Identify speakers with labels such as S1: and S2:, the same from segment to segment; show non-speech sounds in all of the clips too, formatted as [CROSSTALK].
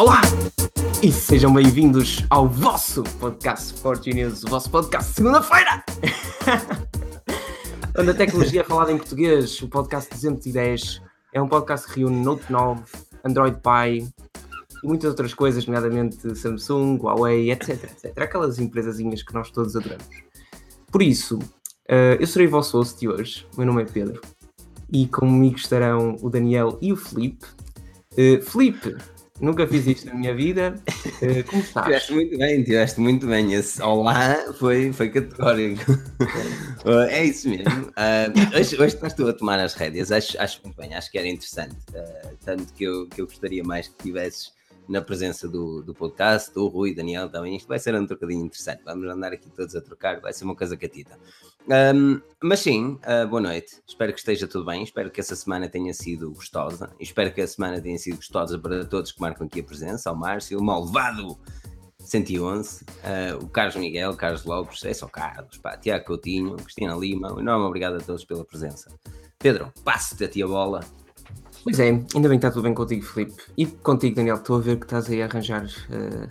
S1: Olá! E sejam bem-vindos ao vosso podcast Forte News, o vosso podcast de segunda-feira! [LAUGHS] Onde a tecnologia é falada em português, o podcast 210 é um podcast que reúne Note 9, Android Pie e muitas outras coisas, nomeadamente Samsung, Huawei, etc, etc. Aquelas empresazinhas que nós todos adoramos. Por isso, uh, eu serei o vosso host de hoje, meu nome é Pedro, e comigo estarão o Daniel e o Felipe. Uh, Felipe, nunca fiz isto na minha vida, uh, como estás?
S2: Tiveste muito bem, tiveste muito bem. Esse olá foi, foi categórico. uh, é isso mesmo. Uh, hoje, hoje estás tu a tomar as rédeas, acho, acho muito bem, acho que era interessante. tanto que eu, que eu gostaria mais que tivesses na presença do, do podcast, do Rui, Daniel também. Isto vai ser um trocadinho interessante. Vamos andar aqui todos a trocar, vai ser uma coisa catita. Um, mas sim, uh, boa noite. Espero que esteja tudo bem. Espero que essa semana tenha sido gostosa. Espero que a semana tenha sido gostosa para todos que marcam aqui a presença. Ao Márcio, o Malvado 111, uh, ah, o Carlos Miguel, Carlos Lopes, é só Carlos, pá, Tiago Coutinho, Cristina Lima. Um enorme obrigado a todos pela presença. Pedro, passe-te a ti a bola
S1: Pois é, ainda bem que está tudo bem contigo, Filipe. E contigo, Daniel, estou a ver que estás aí a arranjar uh,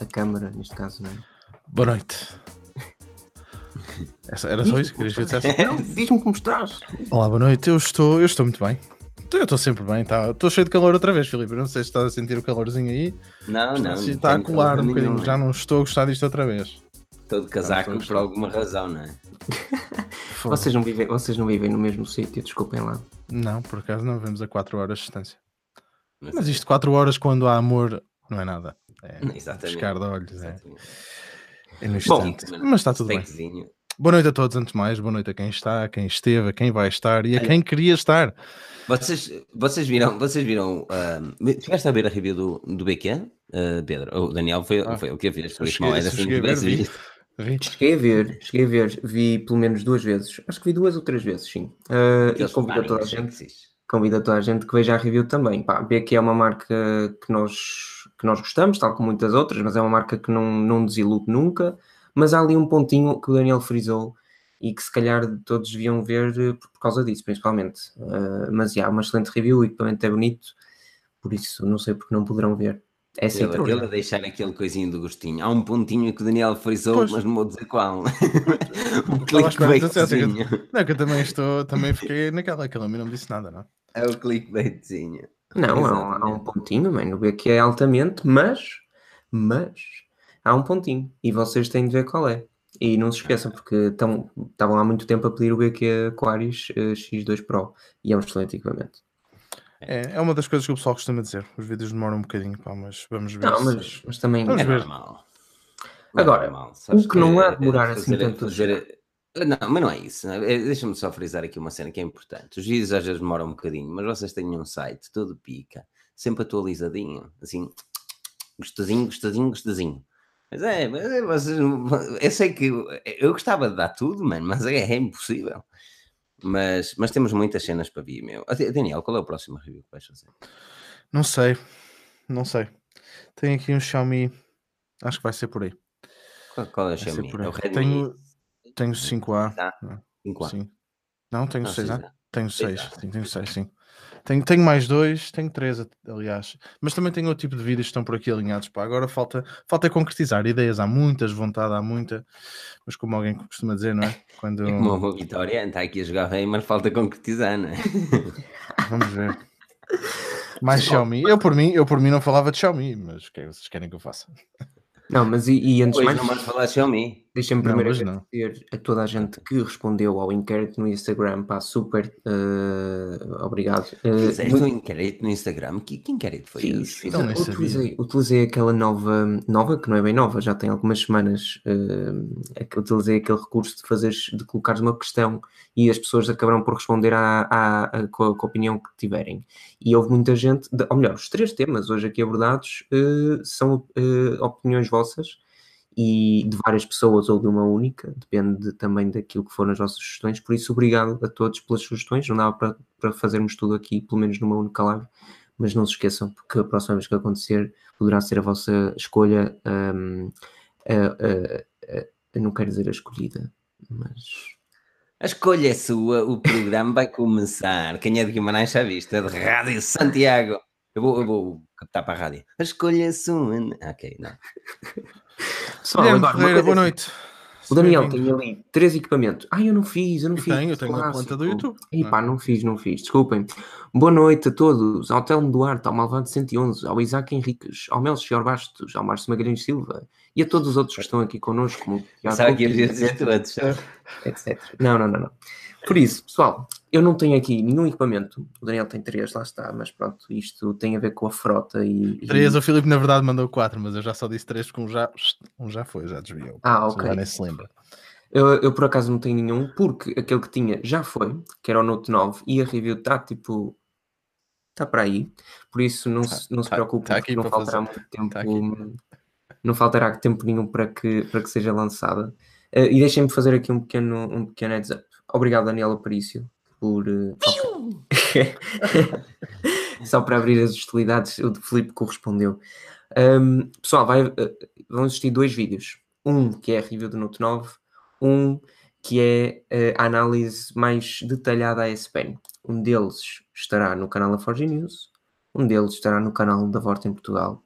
S1: a câmara, neste caso, não é?
S3: Boa noite. Essa, era só isso que querias que eu dissesse?
S1: Diz-me como estás.
S3: Olá, boa noite. Eu estou, eu estou muito bem. Eu estou sempre bem, tá? estou cheio de calor outra vez, Filipe. Não sei se estás a sentir o calorzinho aí.
S2: Não, não.
S3: Se está a colar um bocadinho. Já não estou a gostar disto outra vez.
S2: Estou de casaco por alguma razão, não é? [LAUGHS]
S1: vocês, não vivem, vocês não vivem no mesmo sítio, desculpem lá.
S3: Não, por acaso não vivemos a 4 horas de distância. Mas, Mas isto 4 horas quando há amor não é nada. É
S2: Exatamente.
S3: de olhos. É, é no instante. Bom, mas está tudo bem. Boa noite a todos, antes de mais. Boa noite a quem está, a quem esteve, a quem vai estar e a quem queria estar.
S2: Vocês, vocês viram, vocês viram, uh, a ver a review do, do BQ, uh, Pedro? O Daniel foi, ah, foi o que fez, por isso mal era assim
S1: Cheguei a ver, cheguei a ver, vi pelo menos duas vezes, acho que vi duas ou três vezes, sim. Uh, e convido a toda a gente, convido a toda a gente que veja a review também. Pá, BQ é uma marca que nós, que nós gostamos, tal como muitas outras, mas é uma marca que não, não desilude nunca. Mas há ali um pontinho que o Daniel frisou e que se calhar todos deviam ver eh, por causa disso, principalmente. Uh, mas já, yeah, uma excelente review, o equipamento é bonito, por isso não sei porque não poderão ver.
S2: É assim ele, ele a deixar aquele coisinho do gostinho. Há um pontinho que o Daniel frisou, pois. mas não vou dizer qual. [LAUGHS]
S3: o clickbaitzinho. Não, que eu também estou, também fiquei naquela, aquela a mim não me disse nada, não?
S2: É o clickbaitzinho.
S1: Não, há, há, um pontinho, mano. O que é altamente, mas, mas, há um pontinho. E vocês têm de ver qual é. E não se esqueçam, porque estavam há muito tempo a pedir o BQ Aquarius uh, X2 Pro. E é um excelente equipamento.
S3: É, é uma das coisas que o pessoal costuma dizer. Os vídeos demoram um bocadinho, pá, mas vamos ver.
S1: Não, mas, mas também
S2: vamos é ver. normal.
S1: Agora, é normal. o que não há de demorar assim tanto.
S2: Fazer... Não, mas não é isso. É? é, deixa-me só frisar aqui uma cena que é importante. Os vídeos às vezes demoram um bocadinho, mas vocês têm um site todo pica, sempre atualizadinho, assim, gostosinho, gostosinho, gostosinho. Mas é, mas é, vocês, eu sei que eu gostava de dar tudo, mano, mas é, é impossível. Mas, mas temos muitas cenas para vir, meu. Daniel, qual é o próximo review que vais fazer?
S3: Não sei, não sei. Tem aqui um Xiaomi, acho que vai ser por aí.
S2: Qual, qual é o Xiaomi? É o
S3: Redmi? Tenho, tenho 5A. 5A. Sim. Não, tenho 6A. Tenho 6, sim, tenho 6, sim. Tenho, tenho mais dois, tenho três, aliás. Mas também tenho outro tipo de vídeos que estão por aqui alinhados. Pá. Agora falta, falta concretizar ideias. Há muitas, vontade há muita. Mas como alguém costuma dizer, não é?
S2: Quando... É [LAUGHS] como uma vitória, está aqui a jogar bem, mas falta concretizar, não é? [LAUGHS]
S3: Vamos ver. Mais Xiaomi. Eu por, mim, eu por mim não falava de Xiaomi, mas o que é que vocês querem que eu faça?
S1: Não, mas e, e antes
S2: pois
S1: mais...
S2: não mais falar Xiaomi.
S1: Deixem-me primeiro agradecer a toda a gente que respondeu ao inquérito no Instagram, pá, super uh, obrigado.
S2: Uh, Fizeste um inquérito no Instagram? Que, que inquérito foi
S1: fiz, Fiz, não, utilizei, utilizei aquela nova, nova, que não é bem nova, já tem algumas semanas, uh, utilizei aquele recurso de fazer, de colocares uma questão e as pessoas acabaram por responder à, à, à com, a, com, a, opinião que tiverem. E houve muita gente, de, ou melhor, os três temas hoje aqui abordados uh, são opiniões vossas e de várias pessoas ou de uma única, depende também daquilo que foram as vossas sugestões. Por isso, obrigado a todos pelas sugestões. Não dava para, para fazermos tudo aqui, pelo menos numa única live, mas não se esqueçam, porque a próxima vez que acontecer poderá ser a vossa escolha. Um, não quero dizer a escolhida, mas.
S2: A escolha é sua, o programa vai começar. Quem é de Guimarães já vista, de Rádio Santiago. Eu vou, eu vou captar para a rádio. A escolha é sua. Ok, não.
S3: Pessoal, agora, Ferreira, boa noite.
S1: O Daniel tem ali três equipamentos. Ah, eu não fiz, eu não
S3: eu
S1: fiz.
S3: Tenho, eu tenho a conta do YouTube.
S1: E pá, não fiz, não fiz. Desculpem. Boa noite a todos. Ao Telmo Duarte, ao Malvado 111, ao Isaac Henriques, ao Melchior Bastos, ao Márcio Magalhães Silva e a todos os outros que estão aqui connosco.
S2: Sabe que ia dizer todos,
S1: etc. Não, não, não, não. Por isso, pessoal, eu não tenho aqui nenhum equipamento. O Daniel tem três, lá está, mas pronto, isto tem a ver com a frota e.
S3: Três, e... o Filipe na verdade mandou quatro, mas eu já só disse três porque um já, um já foi, já desviou.
S1: Ah, ok.
S3: Já nem se lembra.
S1: Eu, eu, por acaso não tenho nenhum, porque aquele que tinha já foi, que era o Note 9, e a review está tipo. Está para aí, por isso não, tá, se, não se tá, preocupe, tá não faltará fazer. muito tempo. Tá não faltará tempo nenhum para que, para que seja lançada. Uh, e deixem-me fazer aqui um pequeno, um pequeno heads up. Obrigado, Daniel Aparício, por. Uh, só para [LAUGHS] abrir as hostilidades, o de Felipe correspondeu. Um, pessoal, vai, uh, vão existir dois vídeos. Um que é a review do Note 9, um que é a análise mais detalhada à S-Pen. Um deles estará no canal da Forge News um deles estará no canal da Vorta em Portugal.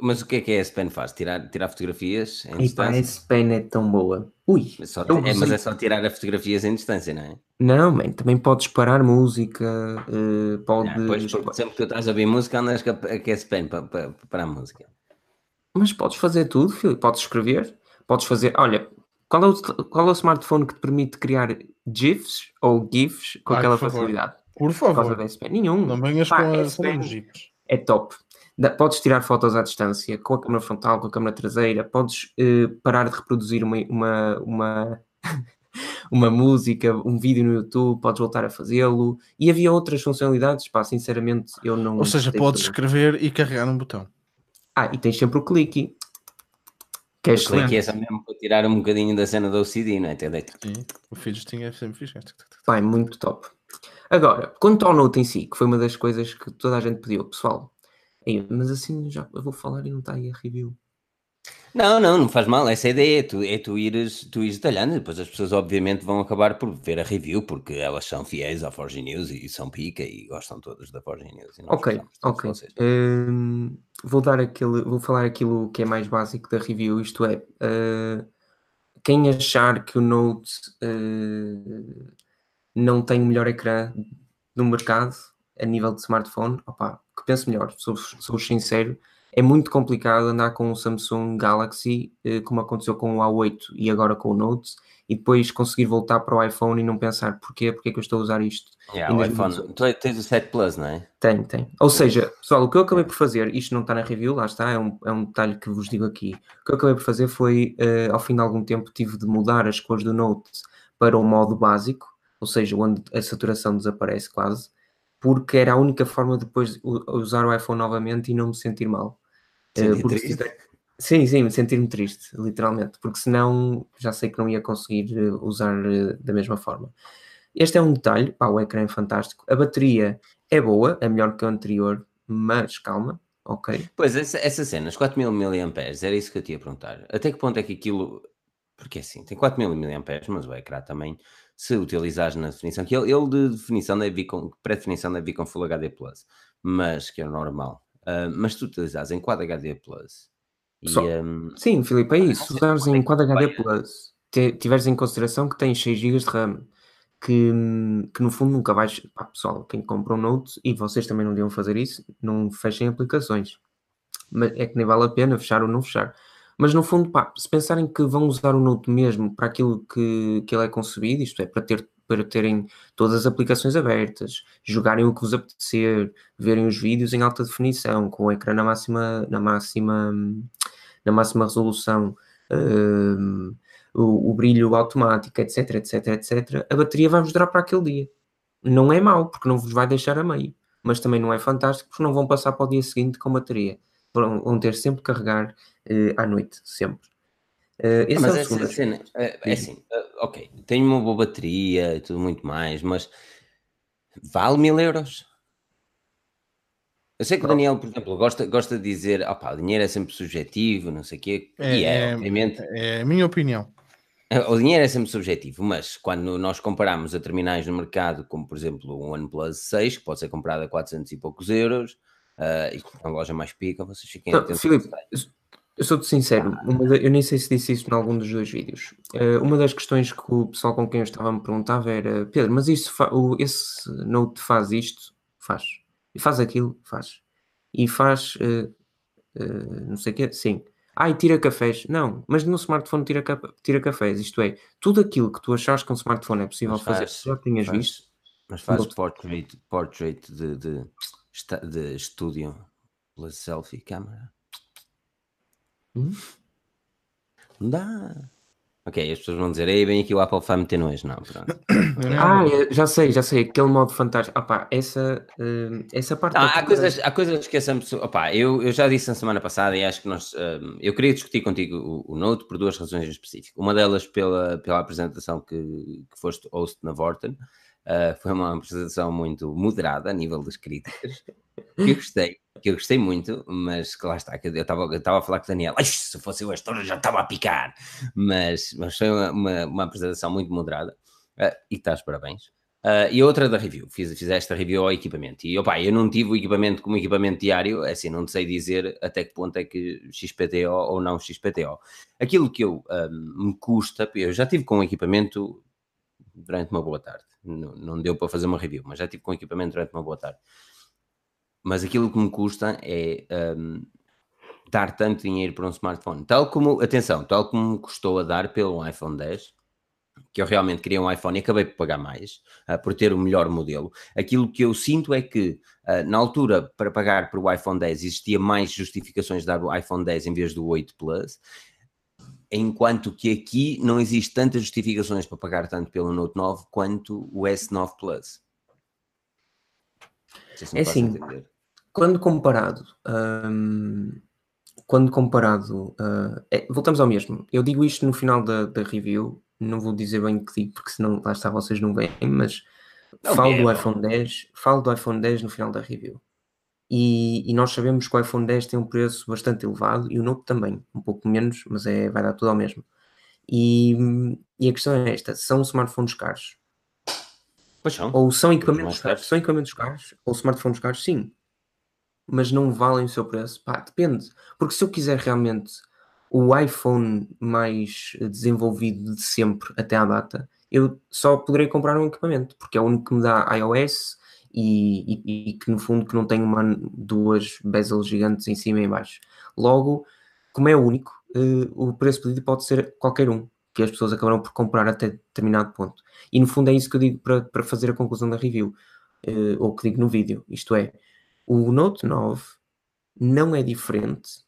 S2: Mas o que é que a S-Pen faz? Tirar, tirar fotografias
S1: em e distância? a S-Pen é tão boa. Ui!
S2: Mas, só, é, mas é só tirar as fotografias em distância, não é?
S1: Não, man, também podes parar música, uh, podes... Não,
S2: pois, sempre que tu estás a ouvir música, andas com a, S-Pen para, para, para a música.
S1: Mas podes fazer tudo, filho. Podes escrever, podes fazer... Olha, qual é, o, qual é o smartphone que te permite criar GIFs ou GIFs com Ai, aquela facilidade?
S3: Por favor.
S1: Por Nenhum.
S3: Não venhas Pá, com a falando
S1: É top. Podes tirar fotos à distância com a câmera frontal, com a câmera traseira, podes uh, parar de reproduzir uma, uma, uma, [LAUGHS] uma, música, um vídeo no YouTube, podes voltar a fazê-lo. E havia outras funcionalidades, pá, sinceramente eu não.
S3: Ou seja, podes escrever e carregar um botão.
S1: Ah, e tens sempre o clique.
S2: Que é o clique é só mesmo para tirar um bocadinho da cena do OCD, não é?
S3: Sim, o fidgeting é sempre fixe.
S1: Vai, muito top. Agora, quanto ao Note em si, que foi uma das coisas que toda a gente pediu, pessoal, mas assim já eu vou falar e não está aí a review.
S2: Não, não, não faz mal. Essa é ideia é tu, é tu, ires, tu ires detalhando. Depois as pessoas, obviamente, vão acabar por ver a review, porque elas são fiéis à Forge News e são pica e gostam todas da Forge News.
S1: ok, ok. Hum, vou, dar aquele, vou falar aquilo que é mais básico da review. Isto é, uh, quem achar que o Note uh, não tem o melhor ecrã no mercado a nível de smartphone, opa, que pense melhor, sou, sou sincero, é muito complicado andar com o Samsung Galaxy, eh, como aconteceu com o A8 e agora com o Note, e depois conseguir voltar para o iPhone e não pensar porquê, porque é que eu estou a usar isto.
S2: Yeah, o iPhone, tu tens o 7 Plus, não é?
S1: Tem, tem. Ou seja, pessoal, o que eu acabei por fazer, isto não está na review, lá está, é um, é um detalhe que vos digo aqui. O que eu acabei por fazer foi, uh, ao fim de algum tempo, tive de mudar as cores do Note para o modo básico, ou seja, onde a saturação desaparece quase, porque era a única forma de depois usar o iPhone novamente e não me sentir mal.
S2: Uh, porque, [LAUGHS]
S1: sim, sim, me sentir-me triste, literalmente, porque senão já sei que não ia conseguir eh, usar uh, da mesma forma. Este é um detalhe, pá, o ecrã é fantástico, a bateria é boa, é melhor que a anterior, mas calma, ok?
S2: Pois, essa, essa cena, os 4000 mAh, era isso que eu te ia perguntar. Até que ponto é que aquilo. Porque assim, tem 4000 mAh, mas o ecrã também se utilizares na definição, que ele, ele de definição deve vir com, pré-definição deve vir com Full HD+, mas que é normal. Uh, mas se tu utilizares em Quad HD+, e, um,
S1: Sim, Filipe, é isso. Se usares em Quad HD+, tiveres em consideração que tens 6 GB de RAM, que, que no fundo nunca vais... Pá, pessoal, quem compra um Note, e vocês também não deviam fazer isso, não fechem aplicações. Mas é que nem vale a pena fechar ou não fechar mas no fundo, pá, se pensarem que vão usar o Note mesmo para aquilo que, que ele é concebido, isto é, para, ter, para terem todas as aplicações abertas, jogarem o que vos apetecer, verem os vídeos em alta definição, com o ecrã na máxima, na máxima, na máxima resolução, um, o, o, brilho automático, etc, etc, etc, a bateria vai-vos durar para aquele dia. Não é mau, porque não vos vai deixar a meio, mas também não é fantástico, porque não vão passar para o dia seguinte com bateria. Vão ter sempre que carregar uh, à noite, sempre.
S2: Uh, esse mas é essa cena, é, é assim, uh, ok, tenho uma boa bateria e tudo muito mais, mas vale mil euros? Eu sei que o Daniel, por exemplo, gosta, gosta de dizer, opá, o dinheiro é sempre subjetivo, não sei o quê,
S3: é, e é, é, obviamente. É a minha opinião.
S2: O dinheiro é sempre subjetivo, mas quando nós comparamos a terminais no mercado, como por exemplo o OnePlus 6, que pode ser comprado a 400 e poucos euros, uh, e a loja mais pica, vocês fiquem
S1: não, atentos. Filipe, eu sou-te sincero, ah. eu nem sei se disse isso em algum dos dois vídeos. Uh, uma das questões que o pessoal com quem eu estava me perguntava era: Pedro, mas isso o, esse Note faz isto? Faz. E faz aquilo? Faz. E faz uh, uh, não sei o quê? Sim. Ah, e tira cafés? Não, mas no smartphone tira, tira cafés. Isto é, tudo aquilo que tu achas que um smartphone é possível fazer, já tinhas faz, visto.
S2: Mas faz portrait, portrait de, de, de estúdio pela selfie câmera. Hum? Não dá. Ok, as pessoas vão dizer, aí vem aqui o Apple vai meter nojo. Não, pronto. [COUGHS]
S1: ah, já sei, já sei, aquele modo fantástico. Opa, essa, uh, essa parte.
S2: Ah, há, coisas, há coisas que essa pessoa. Opa, eu, eu já disse na semana passada e acho que nós. Uh, eu queria discutir contigo o, o, Note por duas razões específicas. Uma delas pela, pela apresentação que, que foste host na Vorten. Uh, foi uma apresentação muito moderada a nível das críticas. [LAUGHS] Que eu gostei, que eu gostei muito, mas que lá está, que eu estava a falar com o Daniel, se fosse eu a história já estava a picar, mas, mas foi uma, uma, uma apresentação muito moderada uh, e estás parabéns. Uh, e outra da review, fiz, fiz esta review ao equipamento. E opa, eu não tive o equipamento como equipamento diário, é assim, não sei dizer até que ponto é que XPTO ou não XPTO. Aquilo que eu um, me custa, eu já tive com equipamento durante uma boa tarde, não, não deu para fazer uma review, mas já tive com equipamento durante uma boa tarde mas aquilo que me custa é um, dar tanto dinheiro para um smartphone. Tal como, atenção, tal como me custou a dar pelo iPhone 10, que eu realmente queria um iPhone e acabei por pagar mais, uh, por ter o melhor modelo. Aquilo que eu sinto é que, uh, na altura, para pagar por o iPhone 10, existia mais justificações de dar o iPhone 10 em vez do 8 Plus, enquanto que aqui não existe tantas justificações para pagar tanto pelo Note 9 quanto o S9 Plus.
S1: Se é assim, quando comparado, um, quando comparado, uh, é, voltamos ao mesmo. Eu digo isto no final da, da, review, não vou dizer bem o que digo, porque senão lá está vocês não veem, mas não falo do iPhone 10, falo do iPhone 10 no final da review. E, e, nós sabemos que o iPhone 10 tem um preço bastante elevado e o Note também, um pouco menos, mas é, vai dar tudo ao mesmo. E, e a questão é esta: são smartphones caros?
S2: Pois são.
S1: Ou são equipamentos caros? São equipamentos caros? Ou smartphones caros? Sim mas não valem o seu preço? Pá, depende. Porque se eu quiser realmente o iPhone mais desenvolvido de sempre até à data, eu só poderei comprar um equipamento, porque é o único que me dá iOS e, e, e que no fundo que não tem uma, duas bezels gigantes em cima e em baixo. Logo, como é único, uh, o preço pedido pode ser qualquer um, que as pessoas acabarão por comprar até determinado ponto. E no fundo é isso que eu digo para, fazer a conclusão da review, uh, ou que digo no vídeo, isto é, o Note 9 não é diferente,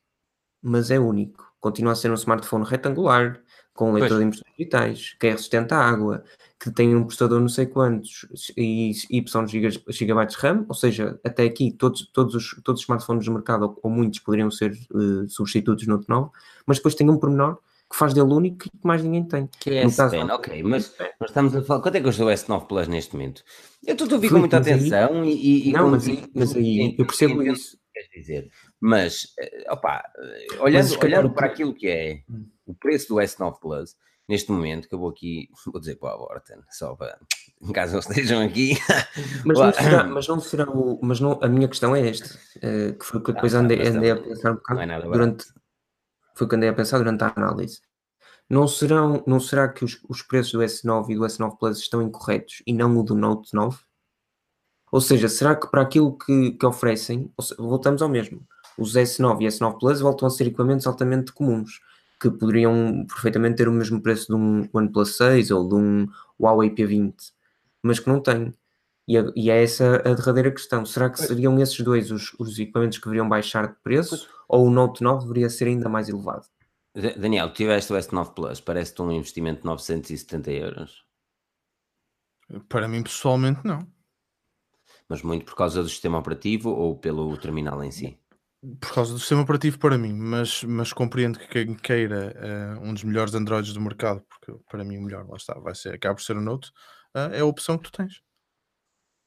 S1: mas é único. Continua a ser um smartphone retangular, com leitor de impressões digitais, que é resistente à água, que tem um processador não sei quantos e Y gigabytes de RAM, ou seja, até aqui todos, todos, os, todos os smartphones do mercado, ou, ou muitos, poderiam ser uh, substitutos no Note 9, mas depois tem um pormenor que faz dele único e que mais ninguém tem.
S2: Que é S Pen, ok, mas nós estamos a falar. Quanto é que custa o S9 Plus neste momento? Eu estou a ouvir com muita atenção aí, e,
S1: e, Não, mas, aí, mas aí eu percebo isso.
S2: Queres dizer, mas eh, opa, eh, olhando, mas, olhando para aquilo que é hum. O preço do S9 Plus, neste momento, que eu vou aqui, vou dizer para a Vorten, só para em caso não estejam aqui. [LAUGHS]
S1: Mas não será, mas não será o, mas não, a minha questão é esta, uh, que foi que depois andei, andei a pensar um bocado é durante, foi o que andei a pensar durante a análise. Não, serão, não será que os, os preços do S9 e do S9 Plus estão incorretos e não o do Note 9? Ou seja, será que para aquilo que, que oferecem, voltamos ao mesmo, os S9 e S9 Plus voltam a ser equipamentos altamente comuns, que poderiam perfeitamente ter o mesmo preço de um OnePlus 6 ou de um Huawei P20, mas que não têm. E, a, e é essa a derradeira questão. Será que seriam esses dois os, os equipamentos que deveriam baixar de preço ou o Note 9 deveria ser ainda mais elevado?
S2: Daniel, tiveste o S9 Plus, parece-te um investimento de 970 euros?
S3: Para mim, pessoalmente, não.
S2: Mas muito por causa do sistema operativo ou pelo terminal em si?
S3: Por causa do sistema operativo para mim, mas, mas compreendo que quem queira uh, um dos melhores Androids do mercado, porque para mim o melhor, lá está, vai ser, acaba por ser o Note, uh, é a opção que tu tens.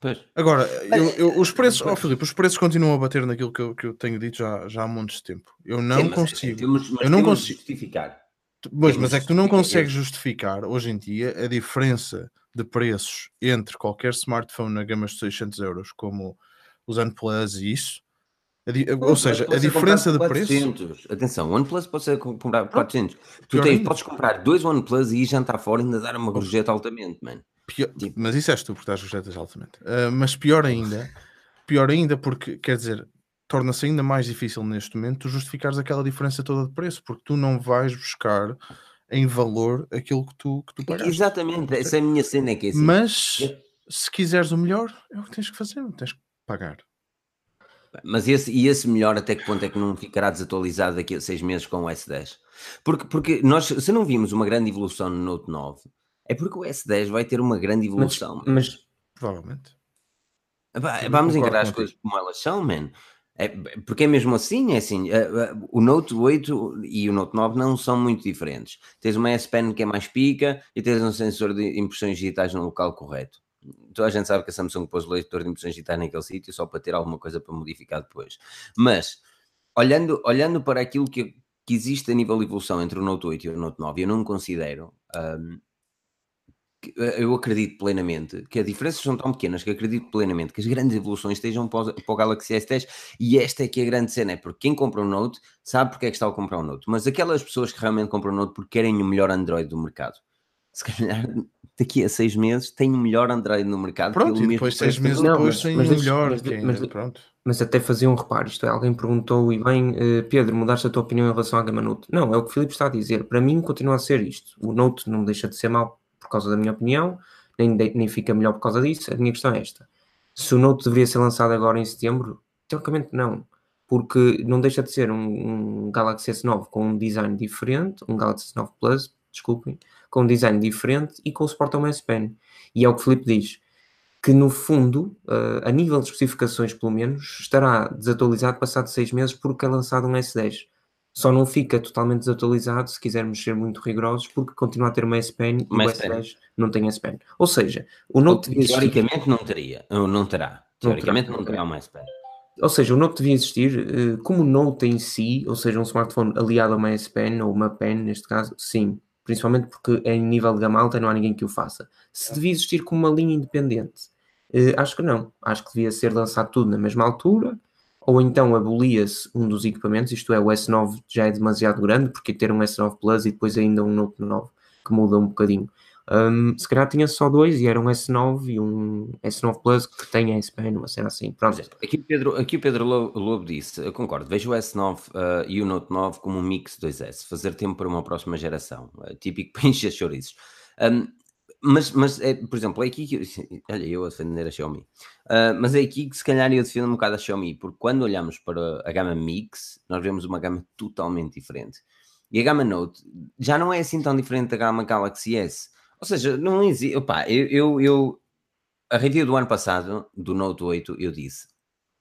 S3: Pois. Agora, eu, eu, os preços, oh, Filipe, os preços continuam a bater naquilo que eu, que eu tenho dito já, já há montes de tempo. Eu não Sim, consigo. Temos, eu não consigo justificar. Pois, mas é que tu não consegues justificar hoje em dia a diferença de preços entre qualquer smartphone na gama de 600 euros, como os OnePlus e isso, ou seja, a diferença de preço.
S2: Atenção, o OnePlus pode ser comprar por 400. Tu tens, podes comprar dois OnePlus e jantar fora e ainda dar uma gorjeta altamente, mano.
S3: Pior, tipo. Mas isso és tu, porque estás gorjetas altamente. Uh, mas pior ainda, pior ainda, porque quer dizer, torna-se ainda mais difícil neste momento tu justificares aquela diferença toda de preço, porque tu não vais buscar em valor aquilo que tu, que tu pagaste.
S2: Exatamente, essa é a minha cena. É que é assim.
S3: Mas se quiseres o melhor, é o que tens que fazer, tens que pagar.
S2: Mas esse, e esse melhor até que ponto é que não ficará desatualizado daqui a seis meses com o S10? Porque, porque nós, se não vimos uma grande evolução no Note 9, é porque o S10 vai ter uma grande evolução.
S1: Mas, mas...
S3: provavelmente.
S2: vamos encarar as coisas como elas são, man. É, porque é mesmo assim, é assim, o Note 8 e o Note 9 não são muito diferentes. Tens uma S Pen que é mais pica e tens um sensor de impressões digitais no local correto toda a gente sabe que a Samsung pôs o leitor de impressões digitais naquele sítio só para ter alguma coisa para modificar depois. Mas, olhando, olhando para aquilo que, que existe a nível de evolução entre o Note 8 e o Note 9, eu não considero. Um, eu acredito plenamente que as diferenças são tão pequenas que acredito plenamente que as grandes evoluções estejam para o, Galaxy S10 e esta é que é a grande cena, é porque quem compra um Note sabe porque é que está a comprar um Note, mas aquelas pessoas que realmente compram um Note porque querem o melhor Android do mercado, se calhar daqui a seis meses tem o melhor Android no mercado.
S3: Pronto, e depois seis meses não, depois tem o melhor. Mas, mas, pronto.
S1: mas até fazia um reparo, isto é, alguém perguntou e bem, uh, Pedro, mudaste a tua opinião em relação à Gama Note? Não, é o que o Filipe está a dizer. Para mim continua a ser isto. O Note não deixa de ser mau por causa da minha opinião, nem, nem fica melhor por causa disso. A minha questão é esta. Se o Note deveria ser lançado agora em setembro, teoricamente não. Porque não deixa de ser um, um Galaxy S9 com um design diferente, um Galaxy S9 Plus, desculpem, com um design diferente e com o suporte ao S Pen. E é o que o Felipe diz, que no fundo, uh, a nível de especificações pelo menos, estará desatualizado passado seis meses porque é lançado um S10. Só não fica totalmente desatualizado se quisermos ser muito rigorosos, porque continua a ter uma S Pen e o S10 não tem S Pen. Ou seja, o Note
S2: devia Teoricamente não teria, não terá. Teoricamente não terá, uma S Pen.
S1: Ou seja, o Note devia existir uh, como Note em si, ou seja, um smartphone aliado a uma S Pen ou uma Pen neste caso, sim, principalmente porque em nível de gama alta não há ninguém que o faça. Se devia existir como uma linha independente, eh, acho que não. Acho que devia ser lançado tudo na mesma altura, ou então abolia-se um dos equipamentos, isto é, o S9 já é demasiado grande, porque ter um S9 Plus e depois ainda um Note 9, que muda um bocadinho. Um, se calhar tinha só dois e era um S9 e um S9 Plus que tem a S Pen, uma cena assim. Pronto.
S2: Aqui o Pedro, aqui o Pedro Lobo disse, eu concordo, vejo o S9 uh, e o Note 9 como um mix 2S, fazer tempo para uma próxima geração, uh, típico para [LAUGHS] encher chouriços. Um, mas, mas é, por exemplo, é aqui que [LAUGHS] olha, eu a defender a Xiaomi, uh, mas é aqui que se calhar eu defendo um bocado a Xiaomi, porque quando olhamos para a gama Mix, nós vemos uma gama totalmente diferente. E a gama Note já não é assim tão diferente da gama Galaxy S. Ou seja, não existe. Opa, eu, eu, eu, a review do ano passado, do Note 8, eu disse: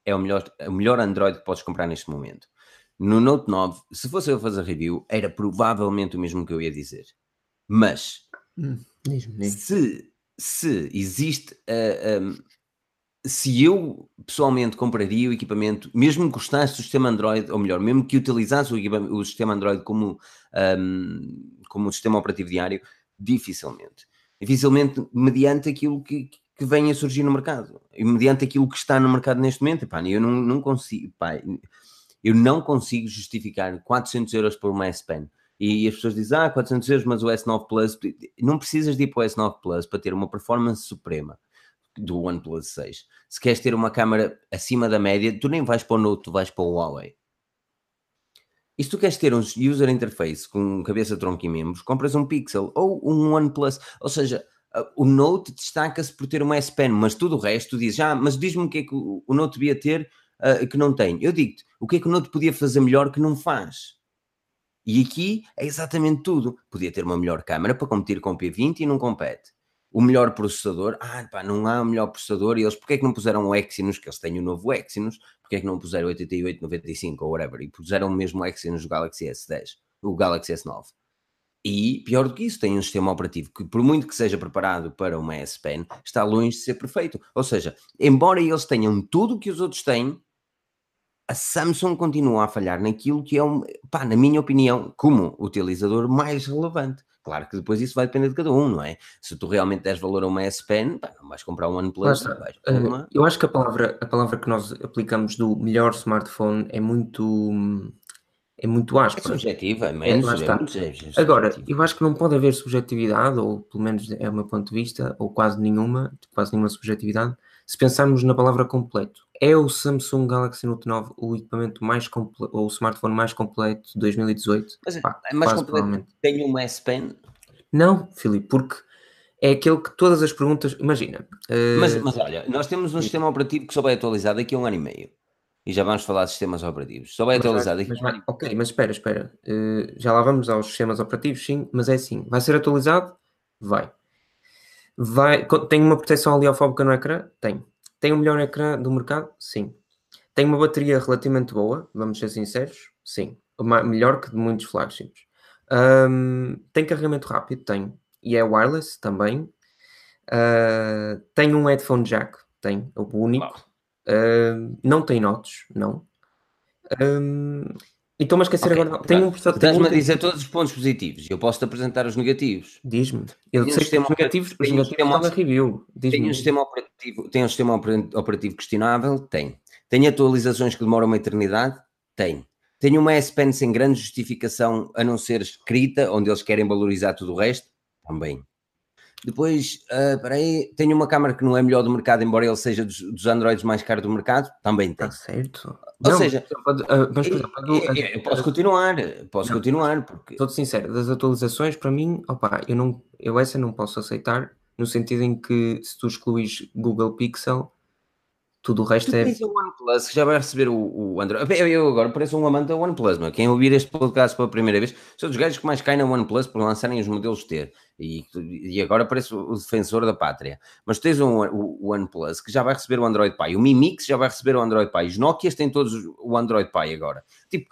S2: é o melhor, o melhor Android que podes comprar neste momento. No Note 9, se fosse eu fazer review, era provavelmente o mesmo que eu ia dizer. Mas, hum, se, se existe. Uh, um, se eu pessoalmente compraria o equipamento, mesmo que gostasse do sistema Android, ou melhor, mesmo que utilizasse o, o sistema Android como, um, como sistema operativo diário, Dificilmente. Dificilmente mediante aquilo que, que vem a surgir no mercado. E mediante aquilo que está no mercado neste momento. Epá, eu não, não consigo, eu não consigo justificar 400 euros por uma S Pen. E as pessoas dizem, ah, 400 euros, mas o S9 Plus, não precisas de ir para o S9 Plus para ter uma performance suprema do OnePlus 6. Se queres ter uma câmera acima da média, tu nem vais para o Note, tu vais para o Huawei. E se tu queres ter um user interface com cabeça, tronco e membros, compras um Pixel ou um OnePlus. Ou seja, o Note destaca-se por ter uma S Pen, mas tudo o resto, tu dizes, ah, mas diz-me o que é que o Note devia ter uh, que não tem. Eu digo-te, o que é que o Note podia fazer melhor que não faz? E aqui é exatamente tudo. Podia ter uma melhor câmera para competir com o P20 e não compete o melhor processador. Ah, pá, não há o melhor processador. E eles, porque é que não puseram o Exynos, que eles têm o novo Exynos, porque é que não puseram o 8895 ou whatever, e puseram o mesmo Exynos do Galaxy S10, o Galaxy S9. E, pior do que isso, tem um sistema operativo que, por muito que seja preparado para uma S Pen, está longe de ser perfeito. Ou seja, embora eles tenham tudo o que os outros têm, a Samsung continua a falhar naquilo que é, um, pá, na minha opinião, como utilizador mais relevante, Claro que depois isso vai depender de cada um, não é? Se tu realmente des valor a uma S Pen, pá, não vais comprar um OnePlus,
S1: Mas,
S2: vais
S1: eh,
S2: uma...
S1: Eu acho que a palavra, a palavra que nós aplicamos do melhor smartphone é muito é muito
S2: É
S1: áspera.
S2: subjetiva, é
S1: É,
S2: menos, é,
S1: está.
S2: muito subjetivo.
S1: Agora, eu acho que não pode haver subjetividade, ou pelo menos é o meu ponto de vista, ou quase nenhuma, quase nenhuma subjetividade, se pensarmos na palavra completo. É o Samsung Galaxy Note 9 o equipamento mais completo, ou o smartphone mais completo de 2018?
S2: Mas é-
S1: Pá,
S2: é mais completo. Tenho uma S Pen,
S1: Não, Filipe, porque é aquele que todas as perguntas. Imagina. eh,
S2: mas, mas olha, nós temos um sistema operativo que só vai atualizar daqui a um ano e meio. E já vamos falar de sistemas operativos. Só vai
S1: Mas
S2: atualizar daqui
S1: mas
S2: a um ano
S1: ok, mas espera, espera. Eh, já lá vamos aos sistemas operativos, sim, mas é assim: vai ser atualizado? Vai. Vai tem uma proteção oleofóbica no ecrã? Tem. Tem o melhor ecrã do mercado? Sim. Tem uma bateria relativamente boa, vamos ser sinceros? Sim. Ma- melhor que de muitos flagships. Ahm, tem carregamento rápido? Tem. E é wireless também. Ah, tem um headphone jack? Tem. O único. Ahm, não tem notes? Não. Ahm, e estou-me a esquecer
S2: Ok,
S1: agora. Tem um tem
S2: Estás-me
S1: um-
S2: a dizer todos os pontos positivos e eu posso-te apresentar os negativos.
S1: Diz-me. Eu
S2: Tem um
S1: sei que
S2: sistema
S1: os negativos, os
S2: tem um
S1: negativos
S2: sistema
S1: review.
S2: Tem um sistema operativo, tem um sistema opera- operativo questionável? Tem. Tem atualizações que demoram uma eternidade? Tem. Tem uma S Pen sem grande justificação, a não ser escrita, onde eles querem valorizar tudo o resto? Também. Depois, ah, espera aí, tem uma câmara que não é melhor do mercado, embora ele seja dos, dos Androids mais caros do mercado? Também tem.
S1: Está certo.
S2: Ou seja,
S1: pode- ah, mas, por exemplo, a do-
S2: Eu, eu- eu posso continuar, posso
S1: Não.
S2: continuar, porque
S1: Estou sincero, das atualizações, para mim, opa, eu, não, eu essa não posso aceitar, no sentido em que se tu excluís Google Pixel, tudo o resto
S2: Tu
S1: é.
S2: tens o OnePlus que já vai receber o, o Android. Eu, eu agora pareço um amante da OnePlus, meu. Quem ouvir este podcast pela primeira vez são dos gajos que mais caem na OnePlus por lançarem os modelos T. E, e agora pareço o defensor da pátria. Mas tens um, o, o OnePlus que já vai receber o Android Pie. O Mi Mix já vai receber o Android Pie. Os Nokias têm todos o Android Pie agora. Tipo,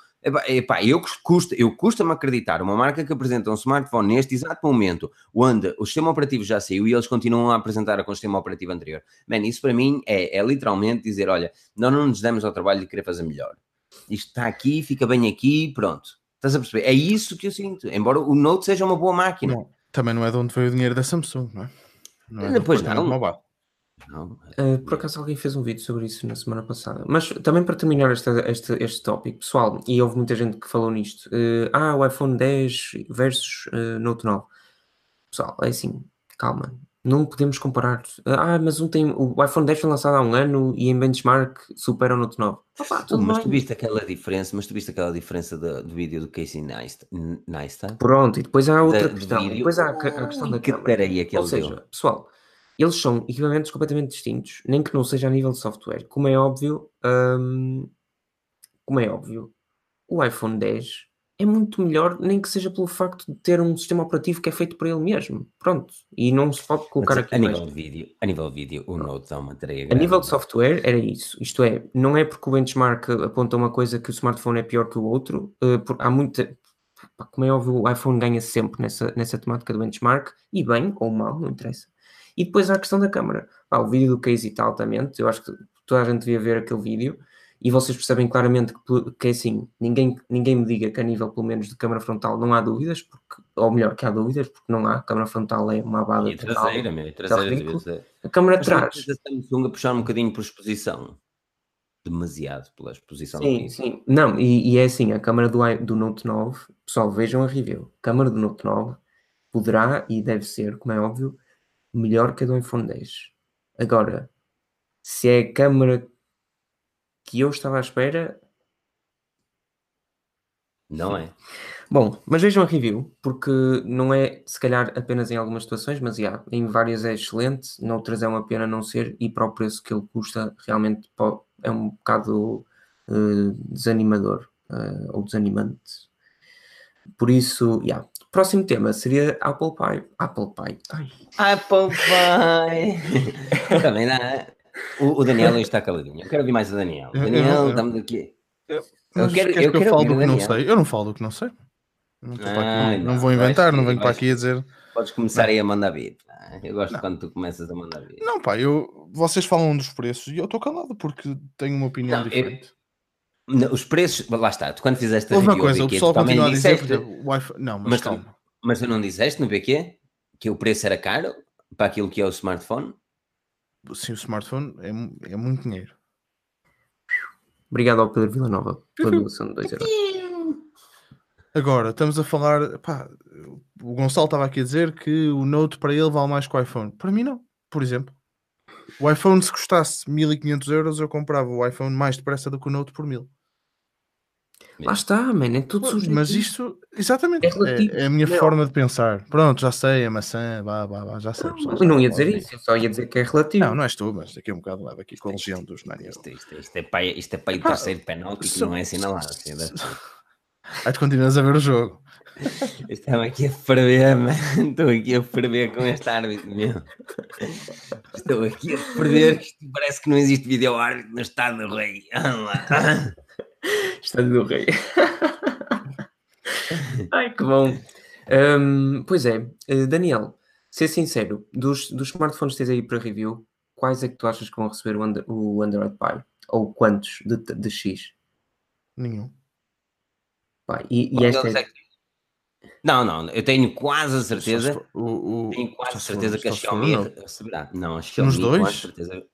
S2: epá, eu custa, eu custa-me acreditar uma marca que apresenta um smartphone neste exato momento, onde o sistema operativo já saiu e eles continuam a apresentar com o sistema operativo anterior. Man, isso para mim é, é literalmente dizer: olha, nós não nos demos ao trabalho de querer fazer melhor. Isto está aqui, fica bem aqui, pronto. Estás a perceber? É isso que eu sinto. Embora o Note seja uma boa máquina.
S3: Não, também não é de onde veio o dinheiro da Samsung, não é? Não é
S2: Depois
S3: departamento
S2: não. Não,
S1: Ah, por acaso alguém fez um vídeo sobre isso na semana passada. Mas também para terminar este, este, este tópico, pessoal, e houve muita gente que falou nisto. eh, ah, o iPhone 10 versus eh, Note 9. Pessoal, é assim, calma. Não podemos comparar. Ah, mas um tem, o iPhone 10 foi lançado há um ano e em benchmark supera o Note 9. Opa, tudo
S2: mas
S1: bem.
S2: tu viste aquela diferença, mas tu viste aquela diferença do, do vídeo do Casey Neistat? Neistat?
S1: Pronto, e depois há outra
S2: Da-
S1: questão.
S2: vídeo?
S1: Depois há a, a questão da
S2: que
S1: câmara.
S2: tareia que
S1: Ou seja,
S2: deu.
S1: pessoal, eles são equipamentos completamente distintos, nem que não seja a nível de software. Como é óbvio, hum, como é óbvio, o iPhone 10 é muito melhor, nem que seja pelo facto de ter um sistema operativo que é feito para ele mesmo. Pronto. E não se pode colocar
S2: Mas
S1: aqui
S2: a
S1: mais.
S2: nível de vídeo, a nível de vídeo, o Note dá uma tarefa
S1: A
S2: grande.
S1: nível de software era isso. Isto é, não é porque o benchmark aponta uma coisa que o smartphone é pior que o outro. por- há muita. Como é óbvio, o iPhone ganha sempre nessa, nessa temática do benchmark, e bem ou mal, não interessa. E depois há a questão da câmara. Pá, o vídeo do Casey está altamente, eu acho que toda a gente devia ver aquele vídeo, e vocês percebem claramente que, que é assim, ninguém, ninguém me diga que a nível, pelo menos, de câmara frontal não há dúvidas, porque, ou melhor, que há dúvidas, porque não há, a câmara frontal é uma abada
S2: E
S1: total.
S2: traseira, meu, e traseira.
S1: A câmara de
S2: Mas
S1: trás,
S2: tens a Samsung a puxar um bocadinho por exposição. Demasiado pela exposição.
S1: Sim, sim. Não, e, e é assim, a câmara do, do Note 9, pessoal, vejam a review. A câmara do Note 9 poderá e deve ser, como é óbvio, melhor que a do iPhone 10. Agora, se é a câmara que eu estava à espera,
S2: Não é?
S1: bom, mas vejam a review, porque não é, se calhar, apenas em algumas situações, mas já, em várias é excelente, noutras é uma pena não ser, e para o preço que ele custa, realmente é um bocado eh, desanimador, eh, ou desanimante. Por isso, já. Próximo tema seria Apple Pie. Apple Pie. Ai.
S2: Apple Pie! [LAUGHS] Também dá. O, o Daniel hoje está caladinho. Eu quero ouvir mais o Daniel.
S3: Eu- eu
S2: Daniel,
S3: não- eu-
S2: dá-me daqui.
S3: Mas
S2: quero- eu
S3: que eu
S2: quero
S3: falo do que não sei? Eu não falo do que não sei. Não, para aqui, não,
S2: não,
S3: não vou inventar, não venho para aqui a dizer.
S2: Podes começar aí a mandar vir. pá. Eu gosto quando tu começas a mandar vir.
S3: Não, pá, eu, vocês falam dos preços e eu estou calado porque tenho uma opinião
S2: Não, eu-
S3: diferente.
S2: Não, Os preços, lá está, tu quando fizeste a
S3: Houve uma
S2: review
S3: coisa, o
S2: vi que
S3: pessoal
S2: tu também
S3: continua a dizer,
S2: disseste-
S3: exemplo, o. Não, mas,
S2: Mas
S3: calma.
S2: calma. Mas tu não disseste no PQ que o preço era caro para aquilo que é o smartphone?
S3: Sim, o smartphone é, é muito dinheiro.
S1: Obrigado ao Pedro Villanova pela doação de 2 euros.
S3: Agora, estamos a falar. Pá, o Gonçalo estava aqui a dizer que o Note para ele vale mais que o iPhone. Para mim, não. Por exemplo, o iPhone, se custasse 1500 euros, eu comprava o iPhone mais depressa do que o Note por 1000.
S1: Lá está, man, é tudo
S3: subjetivo. Mas isto, exatamente, é, é, é a minha não. forma de pensar. Pronto, já sei, a maçã, vá, vá, vá já sei.
S1: Não, eu não ia dizer isso, eu só ia dizer que é relativo.
S3: Não, não és tu, mas daqui a um bocado leva aqui com a legião dos Nani.
S2: Isto, isto, isto, é pai, isto é pai o terceiro penalti que não é assinalado. Assim,
S3: Aí tu continuas a ver o jogo. [LAUGHS]
S2: Estava aqui a ferver, mano. Estou aqui a ferver com este árbitro, meu. Estou aqui a ferver. Parece que não existe vídeo árbitro no estado do rei.
S1: Estado do rei. [LAUGHS] Ai, que bom. Um, pois é, eh, Daniel, ser sincero, dos, dos smartphones que tens aí para review, quais é que tu achas que vão receber o, Android, o Android Pie? Ou quantos de, de X?
S3: Nenhum.
S1: Pá, e, e esta é...
S2: Não, não, eu tenho quase a certeza. O, o, tenho quase a certeza que a Xiaomi receberá. Não, a Xiaomi,
S3: Nos dois? certeza.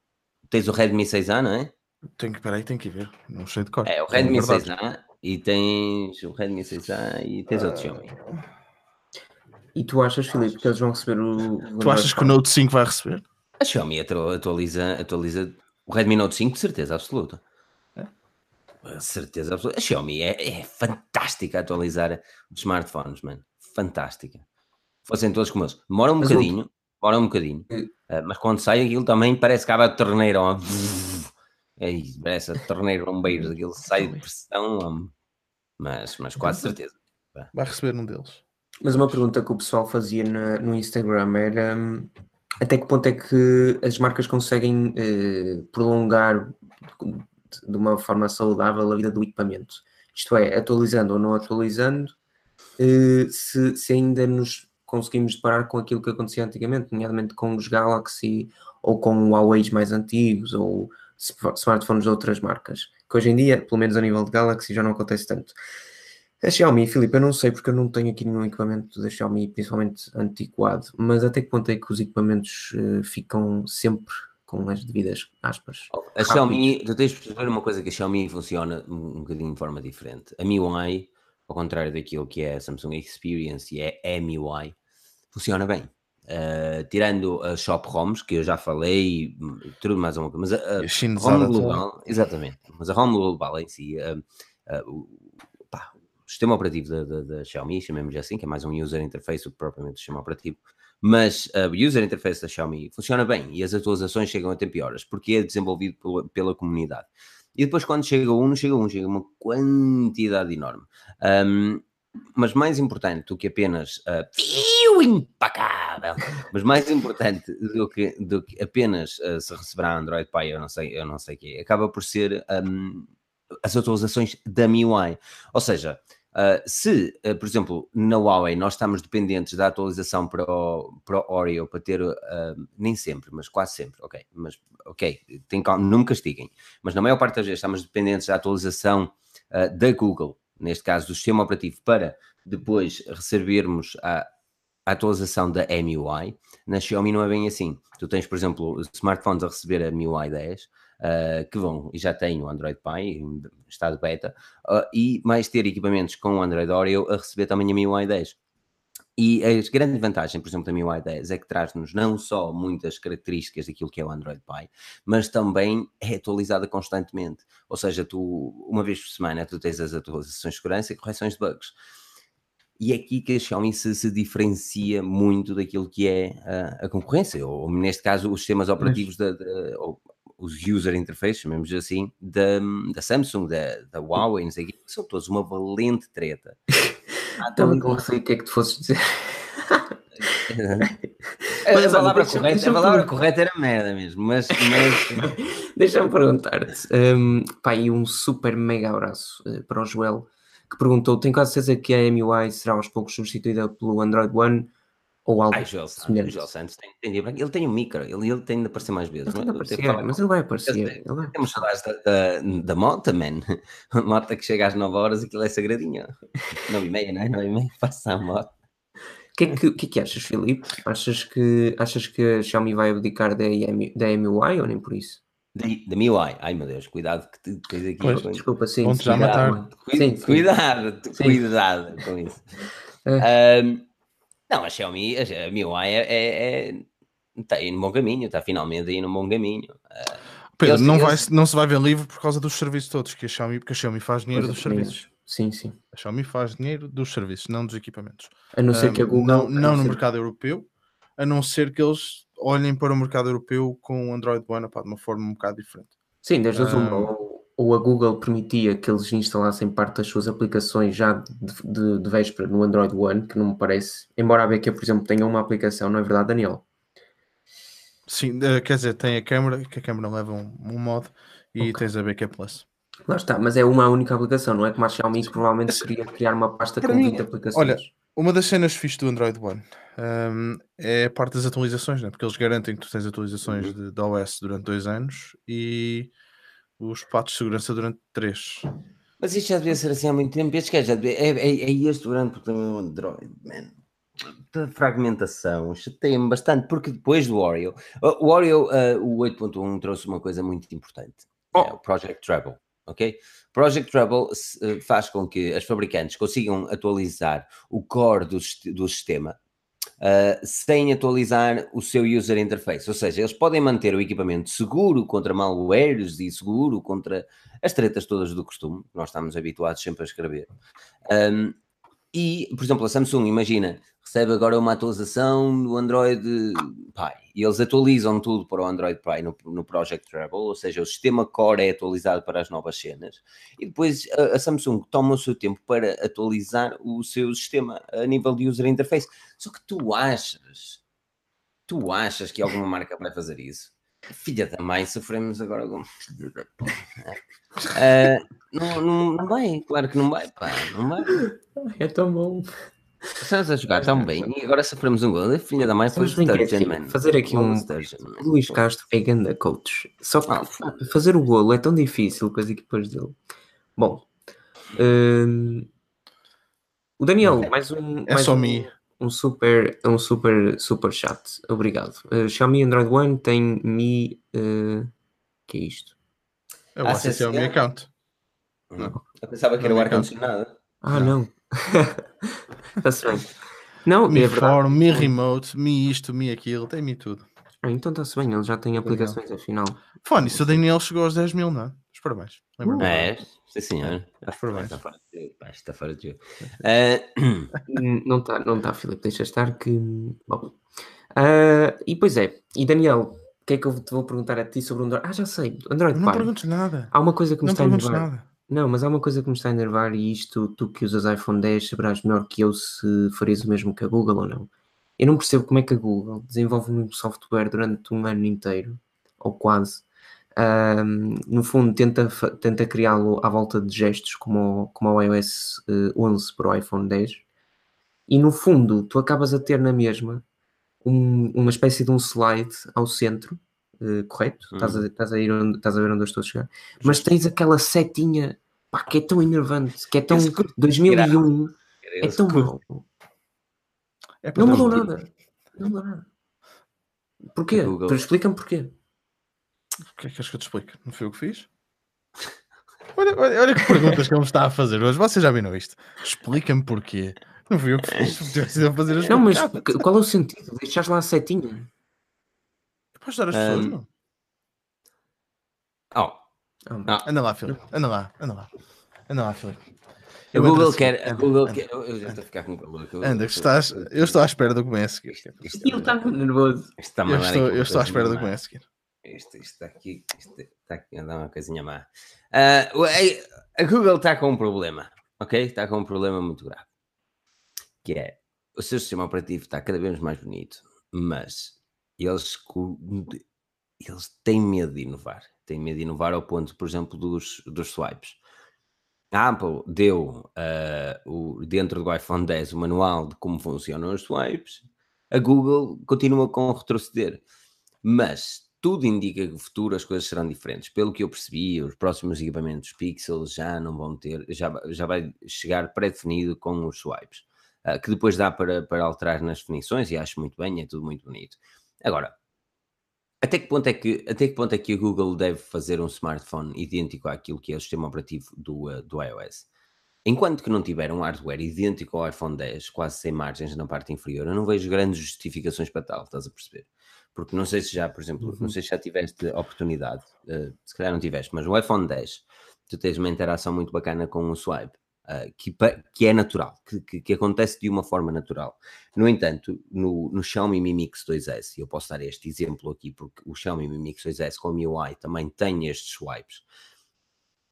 S2: Tens o Redmi 6A, não é?
S3: Tenho que, peraí, tenho que ver. Não sei de cor.
S2: É, o Redmi é 6A e tens o Redmi 6A e tens outro Xiaomi.
S1: E tu achas, Filipe, que eles vão receber o.
S3: Tu achas que o Note 5 vai receber?
S2: A Xiaomi atualiza, atualiza o Redmi Note 5 de certeza absoluta. É? Certeza absoluta. A Xiaomi é, é fantástica a atualizar os smartphones, mano. Fantástica. Fossem todos como eles. Demora um mas bocadinho, demora um bocadinho. Uh, mas quando sai aquilo também parece que acaba de torneira. É isso, parece a torneira bombeiros, aquilo [LAUGHS] sai de pressão, mas, mas quase certeza.
S3: Vai receber um deles.
S1: Mas uma pergunta que o pessoal fazia no, no Instagram era hum, até que ponto é que as marcas conseguem eh, prolongar de uma forma saudável a vida do equipamento? Isto é, atualizando ou não atualizando, eh, se, se ainda nos conseguimos deparar com aquilo que acontecia antigamente, nomeadamente com os Galaxy ou com Huawei mais antigos ou smartphones de outras marcas, que hoje em dia, pelo menos a nível de Galaxy, já não acontece tanto. A Xiaomi, Filipe, eu não sei porque eu não tenho aqui nenhum equipamento da Xiaomi, principalmente antiquado, mas até que ponto é que os equipamentos uh, ficam sempre com as devidas aspas?
S2: A Xiaomi, tu tens de perceber uma coisa que a Xiaomi funciona um, um bocadinho de forma diferente. A MIUI, ao contrário daquilo que é a Samsung Experience e é a MIUI, funciona bem. Uh, tirando as shop ROMs, que eu já falei, tudo mais uma coisa, mas a, a ROM global, exatamente, mas a ROM global em si, uh, uh, o, pá, o, sistema operativo da, da, da Xiaomi, chamemos assim, que é mais um user interface do que propriamente o sistema operativo, mas o user interface da Xiaomi funciona bem e as atualizações chegam a tempo e horas, porque é desenvolvido pela, pela comunidade. E depois, quando chega um, não chega um, chega uma quantidade enorme. Um, mas mais importante do que apenas uh, impecável, mas mais importante do que, do que apenas uh, se receberá Android Pie, eu não sei, eu não sei que acaba por ser um, as atualizações da MIUI. Ou seja, uh, se, uh, por exemplo, na Huawei nós estamos dependentes da atualização para o, para o Oreo para ter, uh, nem sempre, mas quase sempre, ok, mas ok, tem, não me castiguem, mas na maior parte das vezes estamos dependentes da atualização da Google neste caso do sistema operativo, para depois recebermos a, atualização da MIUI. Na Xiaomi não é bem assim. Tu tens, por exemplo, smartphones a receber a MIUI 10, uh, ah, que vão e já têm o Android Pie em estado beta, uh, e mais ter equipamentos com o Android Oreo a receber também a MIUI 10. E a grande vantagem, por exemplo, da MIUI 10 é que traz-nos não só muitas características daquilo que é o Android Pie, mas também é atualizada constantemente. Ou seja, tu, uma vez por semana, tu tens as atualizações de segurança e correções de bugs. E é aqui que a Xiaomi se, se diferencia muito daquilo que é a, a concorrência, ou, neste caso os sistemas operativos, mas... da, da ou, os user interfaces, chamemos assim, da, da Samsung, da, da Huawei, não sei o que, são todos uma valente treta. [LAUGHS]
S1: Também não sei o que é que tu fosses dizer. [LAUGHS]
S2: a, palavra deixa, correta, deixa a palavra correta era merda mesmo, mas, mas... [LAUGHS]
S1: deixa-me perguntar-te, um, pá, e um super mega abraço uh, para o Joel, que perguntou, tenho quase certeza que a MUI será aos poucos substituída pelo Android One ou algo Ai,
S2: Joel, semelhante. Joel Santos tem, tem, ele tem um micro, ele, ele tem de aparecer mais vezes. Ele
S1: tem de aparecer, mas ele vai aparecer. Ele,
S2: ele vai Temos saudades da, da, da moto, man. [LAUGHS] A moto que chega às 9 horas e aquilo é sagradinho. 9 e meia, não é? 9 e meia, [LAUGHS] passa a moto.
S1: O que, é que, que, é que achas, Filipe? Achas que, achas que a Xiaomi vai abdicar da, da MUI ou nem por isso?
S2: Da, da MIUI, ai meu Deus, cuidado que tens aqui.
S1: Pois, desculpa, sim.
S3: Vão-te já matar.
S2: Cuidado, sim, cuidado, sim. cuidado com isso. [LAUGHS] É. Um, não, a Xiaomi, a MIUI é, é, é, está aí no bom caminho, está finalmente aí no bom caminho. Uh,
S3: Pedro, eles, não, eles... Vai, não se vai ver livre por causa dos serviços todos, que a Xiaomi, porque a Xiaomi faz dinheiro dos serviços.
S1: Sim, sim.
S3: A Xiaomi faz dinheiro dos serviços, não dos equipamentos.
S1: A não ser um, que a Google.
S3: Não, não no ser... mercado europeu, a não ser que eles olhem para o mercado europeu com o Android One opa, de uma forma um bocado diferente.
S1: Sim, desde um... ou, ou a Google permitia que eles instalassem parte das suas aplicações já de, de, de véspera no Android One, que não me parece. Embora a BQ, por exemplo, tenha uma aplicação, não é verdade, Daniel?
S3: Sim, quer dizer, tem a câmera, que a câmera leva um, um modo e okay. tens a BQ Plus.
S1: Lá está, mas é uma única aplicação, não é como a Xiaomi que provavelmente queria criar uma pasta Para com mim, 20 aplicações.
S3: Olha, uma das cenas fixas do Android One um, é a parte das atualizações, né? porque eles garantem que tu tens atualizações uhum. de, de OS durante dois anos e os patos de segurança durante três.
S2: Mas isto já devia ser assim há muito tempo. Este já devia, é, é, é este durante também o Android, man. Da fragmentação, chateia-me bastante, porque depois do Oreo, o Oreo, uh, o 8.1 trouxe uma coisa muito importante, oh. é o Project Treble ok? Project Trouble eh, faz com que as fabricantes consigam atualizar o core do, do sistema uh, sem atualizar o seu user interface, ou seja, eles podem manter o equipamento seguro contra malwares e seguro contra as tretas todas do costume, nós estamos habituados sempre a escrever. Um, e, por exemplo, a Samsung, imagina, recebe agora uma atualização do Android Pie e eles atualizam tudo para o Android Pie no, no Project Treble, ou seja, o sistema core é atualizado para as novas cenas e depois a, a, Samsung toma o seu tempo para atualizar o seu sistema a nível de user interface. Só que tu achas, tu achas que alguma marca vai fazer isso? Filha da mãe, sofremos agora algum. Uh, [LAUGHS] não, não, não vai, claro que não vai, pá, não vai.
S1: É tão bom.
S2: Estamos a jogar tão bem e agora sofremos um gol. Filha da mãe foi Sturgeon, mano.
S1: Fazer aqui um. Sturgeon, Luís Castro é ganda coach. Só que ah, fazer o golo é tão difícil com as equipas dele. Bom, hum, o Daniel, mais um.
S3: É
S1: mais
S3: só
S1: um,
S3: mim.
S1: Um super, um super, super chat. Obrigado. Uh, Xiaomi Android One tem Mi. Uh, que é isto?
S3: Eu acho que é o Mi account.
S2: Não. Eu pensava que era o ar-condicionado.
S1: Ah, não. Está-se [LAUGHS] bem. Não,
S3: Mi é Forum, Mi Remote, Mi isto, Mi aquilo, tem Mi tudo.
S1: Ah, então está-se bem, ele já tem aplicações afinal.
S3: Fone, isso o Daniel chegou aos 10 mil, não é? Parabéns.
S2: Uh, é, sim senhor.
S3: Os parabéns.
S2: Está fora de jogo. Uh... [CLEARS THROAT]
S1: Não está, não está, Filipe, deixa estar que. Bom. Uh, e pois é, e Daniel, o que é que eu te vou perguntar a ti sobre o Android? Ah, já sei, Android
S3: Não perguntes nada.
S1: Há uma coisa que me
S3: não
S1: está a enervar. Nada. Não, mas há uma coisa que me está a enervar e isto, tu que usas iPhone 10 saberás melhor que eu se farias o mesmo que a Google ou não. Eu não percebo como é que a Google desenvolve um software durante um ano inteiro, ou quase. Um, no fundo, tenta, tenta criá-lo à volta de gestos como, como o iOS 11 eh, para o iPhone 10. E no fundo, tu acabas a ter na mesma um, uma espécie de um slide ao centro, uh, correto? Hum. Estás, a, estás, a ir onde, estás a ver onde eu estou a chegar. Mas tens aquela setinha pá, que é tão enervante, que é tão 2001, é tão mau. É não mudou nada. Não mudou nada. Porquê? Explica-me porquê.
S3: O que é que queres que eu te explique? Não foi o que fiz? Olha, olha, olha que perguntas que ele me está a fazer hoje. Você já viu isto? Explica-me porquê. Não fui eu que fiz. Fazer as
S1: não, mas qual é o sentido? Deixares lá a setinha?
S3: Podes dar as pessoas, um... não?
S2: Oh.
S3: Ah. Anda lá, Filipe. Anda lá, anda lá. Anda lá, Filipe.
S2: A Google assim. quer. A Google anda. quer. Eu já estou a ficar com calor.
S3: Anda, que estás, eu estou à espera do que vem a seguir.
S1: Ele está nervoso.
S3: Está eu, estou, eu estou à espera do que vem a seguir.
S2: Isto, está aqui. Está aqui a dar uma coisinha má. Uh, a Google está com um problema. Ok? Está com um problema muito grave. Que é. O seu sistema operativo está cada vez mais bonito, mas eles, eles têm medo de inovar tem medo de inovar ao ponto, por exemplo, dos, dos swipes. A Apple deu uh, o, dentro do iPhone 10 o manual de como funcionam os swipes, a Google continua com retroceder. Mas tudo indica que no futuro as coisas serão diferentes. Pelo que eu percebi, os próximos equipamentos Pixel já não vão ter, já, já vai chegar pré-definido com os swipes. uh, que depois dá para, para alterar nas definições e acho muito bem, é tudo muito bonito. Agora, até que, ponto é que, até que ponto é que a Google deve fazer um smartphone idêntico àquilo que é o sistema operativo do, uh, do iOS? Enquanto que não tiver um hardware idêntico ao iPhone 10, quase sem margens na parte inferior, eu não vejo grandes justificações para tal, estás a perceber? Porque não sei se já, por exemplo, uhum. não sei se já tiveste oportunidade, uh, se calhar não tiveste, mas o iPhone 10, tu tens uma interação muito bacana com o swipe. Uh, que, que, é natural, que, que, que, acontece de uma forma natural. No entanto, no, no Xiaomi Mi Mix 2S, e eu posso dar este exemplo aqui porque o Xiaomi Mi Mix 2S com o MIUI também tem estes swipes,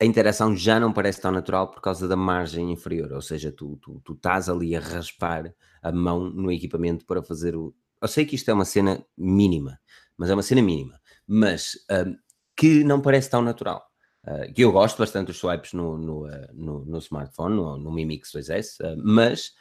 S2: a interação já não parece tão natural por causa da margem inferior, ou seja, tu, tu, tu estás ali a raspar a mão no equipamento para fazer o. Eu sei que isto é uma cena mínima, mas é uma cena mínima, mas uh, que não parece tão natural. Uh, que eu gosto bastante dos swipes no, no, uh, no, no, smartphone, no, no Mi Mix 2S, uh, mas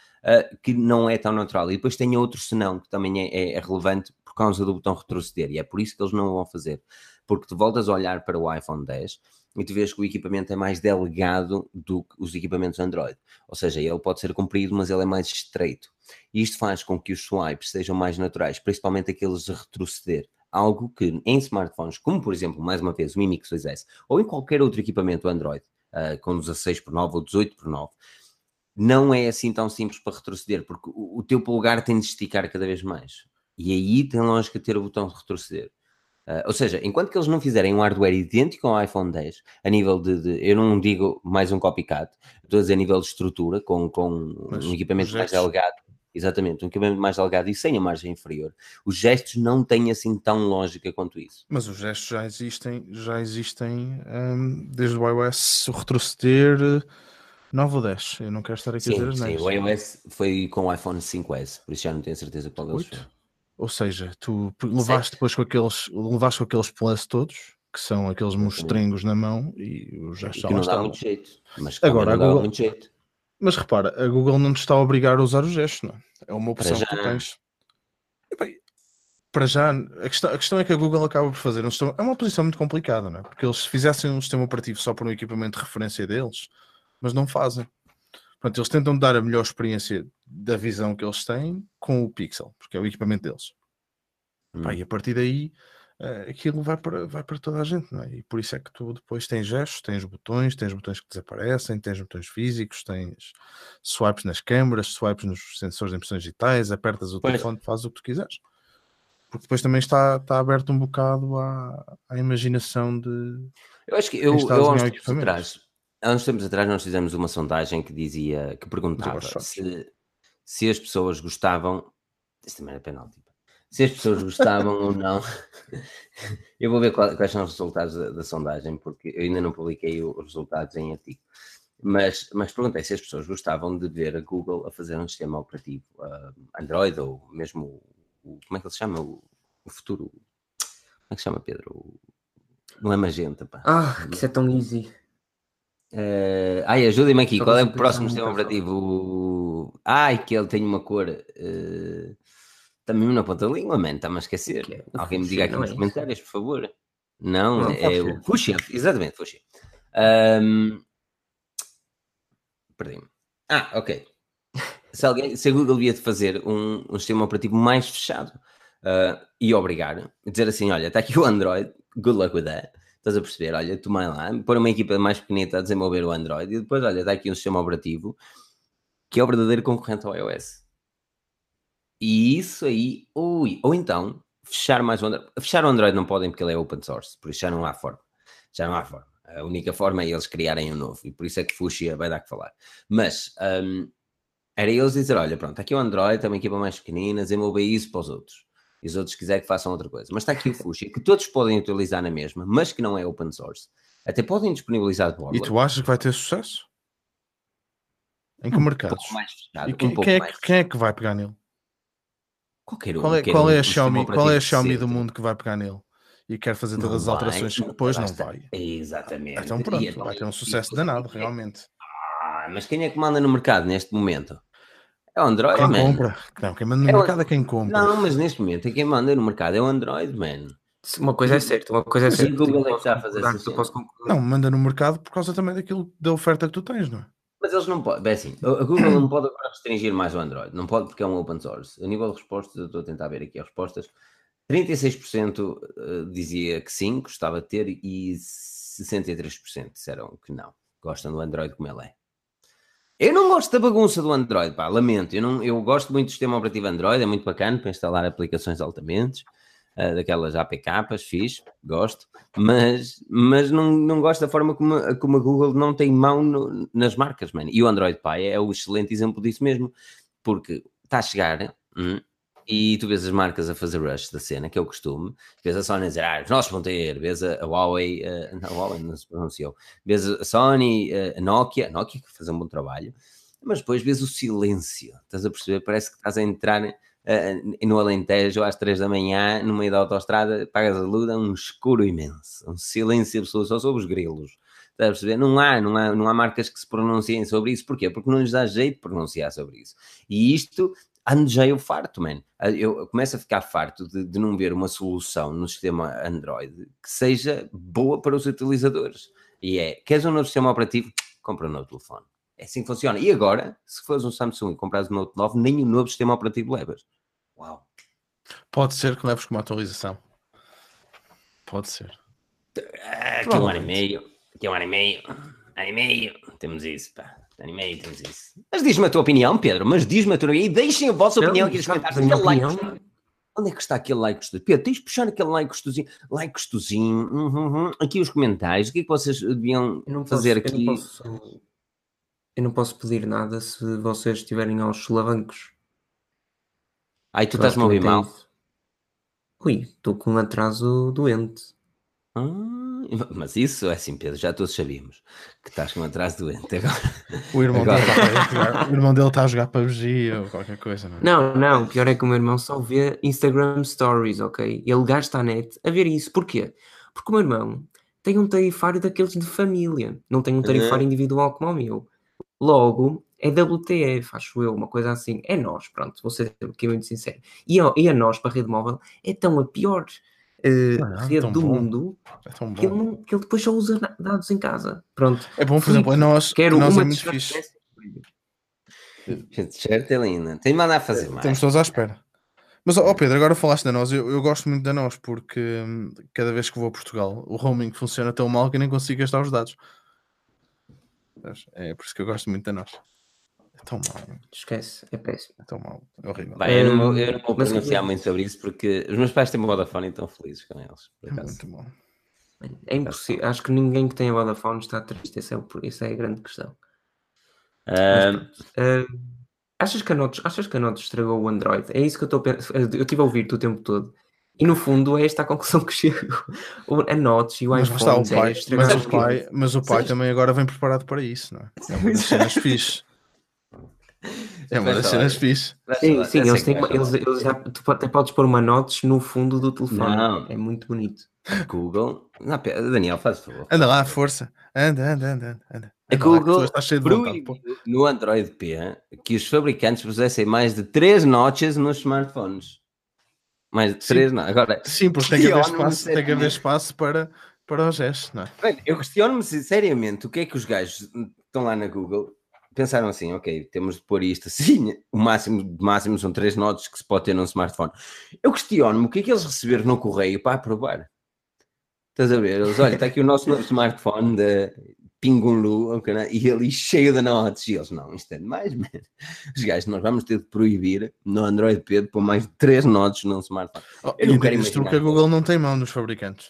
S2: que não é tão natural. E depois tem outro senão que também é, é, é, relevante por causa do botão retroceder, e é por isso que eles não vão fazer. Porque tu voltas a olhar para o iPhone 10 e tu vês que o equipamento é mais delgado do que os equipamentos Android. Ou seja, ele pode ser comprido, mas ele é mais estreito. E isto faz com que os swipes sejam mais naturais, principalmente aqueles de retroceder algo que em smartphones, como por exemplo, mais uma vez, o Mi Mix 2S, ou em qualquer outro equipamento Android, uh, com 16 por 9 ou 18 por 9, não é assim tão simples para retroceder, porque o, o teu polegar tem de esticar cada vez mais. E aí tem lógica ter o botão de retroceder. Uh, ou seja, enquanto que eles não fizerem um hardware idêntico ao iPhone 10, a nível de, de eu não digo mais um copycat, estou a dizer a nível de estrutura, com, com Mas um equipamento mais delgado, Exatamente, um equipamento mais delgado e sem a margem inferior. Os gestos não têm assim tão lógica quanto isso.
S3: Mas os gestos já existem, já existem um, desde o iOS o retroceder 9 ou 10. Eu não quero estar aqui
S2: sim,
S3: a dizer
S2: Sim, o iOS foi com o iPhone 5S, por isso já não tenho certeza qual deles foi.
S3: Ou seja, tu levaste depois com aqueles, levaste com aqueles plus todos, que são aqueles mostringos na mão e
S2: já não dá muito jeito. Mas
S3: agora
S2: não
S3: Google,
S2: muito jeito.
S3: Mas repara, a Google não te está a obrigar a usar o gesto, não é? É uma opção que tu tens. E, bem, para já, a questão, a questão, é que a Google acaba por fazer um sistema. É uma posição muito complicada, não é? Porque eles fizessem um sistema operativo só para um equipamento de referência deles, mas não fazem. Portanto, eles tentam dar a melhor experiência da visão que eles têm com o Pixel, porque é o equipamento deles. Hum. Pá, e a partir daí uh, aquilo vai para, vai para toda a gente, não é? E por isso é que tu depois tens gestos, tens botões, tens botões que desaparecem, tens botões físicos, tens swipes nas câmaras, swipes nos sensores de impressões digitais, apertas o pois. telefone, fazes o que tu quiseres. Porque depois também está, está aberto um bocado à, à imaginação de.
S2: Eu acho que eu, eu há uns tempos atrás, há uns tempos atrás nós fizemos uma sondagem que dizia, que perguntava se, se as pessoas gostavam. Isso também era penalti se as pessoas gostavam ou não. [LAUGHS] Eu vou ver quais são os resultados da, da, sondagem, porque eu ainda não publiquei os resultados em artigo. Mas, mas perguntei se as pessoas gostavam de ver a Google a fazer um sistema operativo uh, Android ou mesmo o, como é que ele se chama? O, o futuro. Como é que se chama, Pedro? O, não é Magenta, pá.
S1: Ah, que isso é tão easy.
S2: Uh, ai, ajuda-me aqui. Qual é o próximo sistema operativo? O... Ai, que ele tem uma cor. Uh... Está mesmo na ponta da língua, man, está-me a esquecer. É, Alguém me diga aqui nos é comentários, por favor. Não, não é o Fuxia, exatamente, Fuxia. Um... Perdi-me. Ah, ok. Se, alguém, se a Google devia de fazer um, um sistema operativo mais fechado uh, e obrigar, dizer assim: olha, está aqui o Android, good luck with that. Estás a perceber? Olha, tomai lá, pôr uma equipa mais pequenita a desenvolver o Android e depois, olha, está aqui um sistema operativo que é o verdadeiro concorrente ao iOS. E isso aí, ui, ou então fechar mais o Android. Fechar o Android não podem porque ele é open source, por isso já não há forma. Já não há forma. A única forma é eles criarem um novo, e por isso é que Fuxia vai dar que falar. Mas um, era eles dizer: olha, pronto, aqui o Android, tem uma equipa mais pequenina, desenvolver isso para os outros. E os outros quiserem que façam outra coisa. Mas está aqui o Fuxia, que todos podem utilizar na mesma, mas que não é open source. Até podem disponibilizar de
S3: E tu achas que vai ter sucesso? Em que um mercados?
S2: Fechado,
S3: e quem,
S2: um
S3: quem, é que, quem é que vai pegar nele?
S2: Qualquer um.
S3: Qual é, qual é a Xiaomi, qual é a Xiaomi do mundo que vai pegar nele? E quer fazer todas não as alterações que depois não vai.
S2: Exatamente.
S3: Então pronto, então, vai ter um sucesso danado, realmente.
S2: Ah, mas quem é que manda no mercado neste momento? É o Android,
S3: quem
S2: man.
S3: compra. Não, quem manda no é mercado é quem compra.
S2: Não, mas neste momento é quem manda no mercado é o Android, man.
S1: Uma coisa é certa, uma coisa é certa.
S2: Google é que está a fazer
S3: Não, manda no mercado por causa também daquilo da oferta que tu tens, não é?
S2: Mas eles não podem, bem assim, a Google não pode restringir mais o Android, não pode porque é um open source. A nível de respostas, eu estou a tentar ver aqui as respostas, 36% eh, dizia que sim, gostava de ter, e 63% disseram que não, gostam do Android como ele é. Eu não gosto da bagunça do Android, pá, lamento. Eu, não, eu gosto muito do sistema operativo Android, é muito bacana para instalar aplicações altamente, uh, daquelas APKs, fiz, gosto, mas, mas não, não gosto da forma como, a, como a Google não tem mão no, nas marcas, mano. E o Android Pie é o excelente exemplo disso mesmo, porque está a chegar, hum, e tu vês as marcas a fazer rush da cena, que é o costume, vês a Sony a dizer, ah, os nossos vão ter, vês a, Huawei, uh, não, a Huawei não se pronunciou, vês a Sony, uh, a Nokia, a Nokia que faz um bom trabalho, mas depois vês o silêncio, estás a perceber? Parece que estás a entrar uh, no Alentejo às três da manhã, no meio da autostrada, pagas a luz, um escuro imenso, um silêncio absoluto, só sobre os grilos. Estás a perceber? Não há, não, há, não há marcas que se pronunciem sobre isso. Porquê? Porque não lhes dá jeito de pronunciar sobre isso. E isto ando já eu farto, man. Eu começo a ficar farto de, de, não ver uma solução no sistema Android que seja boa para os utilizadores. E é, queres um novo sistema operativo? Compra um novo telefone. É assim que funciona. E agora, se fores um Samsung e comprares um Note 9, nem um novo sistema operativo levas. Uau.
S3: Pode ser que leves com uma atualização. Pode ser.
S2: Aqui um ano e meio. Aqui um ano e meio. Ano e meio. Temos isso, pá. Anime temos isso. Mas diz-me a tua opinião, Pedro, mas diz-me a tua opinião e deixem a vossa opinião aqui nos comentários. Aquele like, onde é que está aquele like gostosinho? Pedro, tens de puxar aquele like gostosinho. Like gostosinho. Uhum, uhum. Aqui os comentários. O que é que vocês deviam fazer
S1: posso,
S2: aqui?
S1: Eu não, posso, eu não, posso, pedir nada se vocês estiverem aos solavancos.
S2: Ai, tu estás-me a ouvir mal?
S1: Ui, estou com um atraso doente.
S2: Ah. Mas isso é assim, Pedro, já todos sabíamos que estás com um atraso doente agora.
S3: O irmão, agora... Dele, está a [LAUGHS] jogar, o irmão dele está a jogar PUBG ou qualquer coisa, não é?
S1: Não, não, pior é que o meu irmão só vê Instagram Stories, ok? Ele gasta a net a ver isso. Porquê? Porque o meu irmão tem um tarifário daqueles de família, não tem um tarifário uhum. individual como o meu. Logo, é WTF, acho eu, uma coisa assim. É nós, pronto, vou ser aqui muito sincero. E a, e a nós, para a rede móvel, é tão a pior uh, rede do bom. mundo é que, ele não, que ele depois só usa dados em casa. Pronto.
S3: É bom, por exemplo, nós,
S1: quero
S3: nós
S1: uma
S3: é muito fixe.
S2: Certo, é linda. Tem mandar a fazer mais.
S3: Estamos todos à espera. Mas, ó oh Pedro, agora falaste da nós. Eu, eu, gosto muito da nós porque hum, cada vez que vou a Portugal o roaming funciona tão mal que nem consigo gastar os dados. É por isso que eu gosto muito da nós. É tão mal.
S1: Esquece, é péssimo.
S3: É tão mal, é horrível.
S2: Bem, eu, não vou, eu não vou pronunciar muito sobre isso porque os meus pais têm uma Vodafone e estão felizes com eles.
S3: É muito bom.
S1: É impossível. Acho que ninguém que tenha Vodafone está triste. Essa é, essa é a grande questão. Uh... Mas, uh, achas, que a Notes, achas que a Notes estragou o Android? É isso que eu estou a pensar. Eu estive a ouvir-te o tempo todo. E no fundo é esta a conclusão que [LAUGHS] chego. A Notes e o mas iPhone.
S3: Está, o pai, é mas, o pai, mas o pai também agora vem preparado para isso, não é? É uma [LAUGHS] das cenas fixe. É uma das cenas fixe.
S1: Sim, sim, eles têm, eles, eles já, tu até podes pôr uma notes no fundo do telefone. Não. É muito bonito.
S2: Google. Não, Daniel, faz favor.
S3: Anda lá, força. Anda, anda, anda. anda.
S2: A Google está cheio de vontade, no Android P que os fabricantes pusessem mais de 3 notches nos smartphones. Mais de 3 não. Agora,
S3: sim, porque tem que haver espaço, tem que haver espaço para, para os gestos, não é?
S2: Bem, eu questiono-me seriamente o que é que os gajos estão lá na Google pensaram assim, ok, temos de pôr isto assim, [LAUGHS] o máximo, máximo são três notas que se pode ter num smartphone. Eu questiono-me o que é que eles receberam no correio para aprovar. Estás a ver? Eles, olha, está aqui o nosso novo smartphone da Pingunlu, okay, e ali cheio de notas. E eles, não, isto é demais, [LAUGHS] man. Os gajos, nós vamos ter de proibir no Android P de pôr mais de três notas num smartphone.
S3: Oh, eu não quero imaginar. que a Google não tem mão nos fabricantes.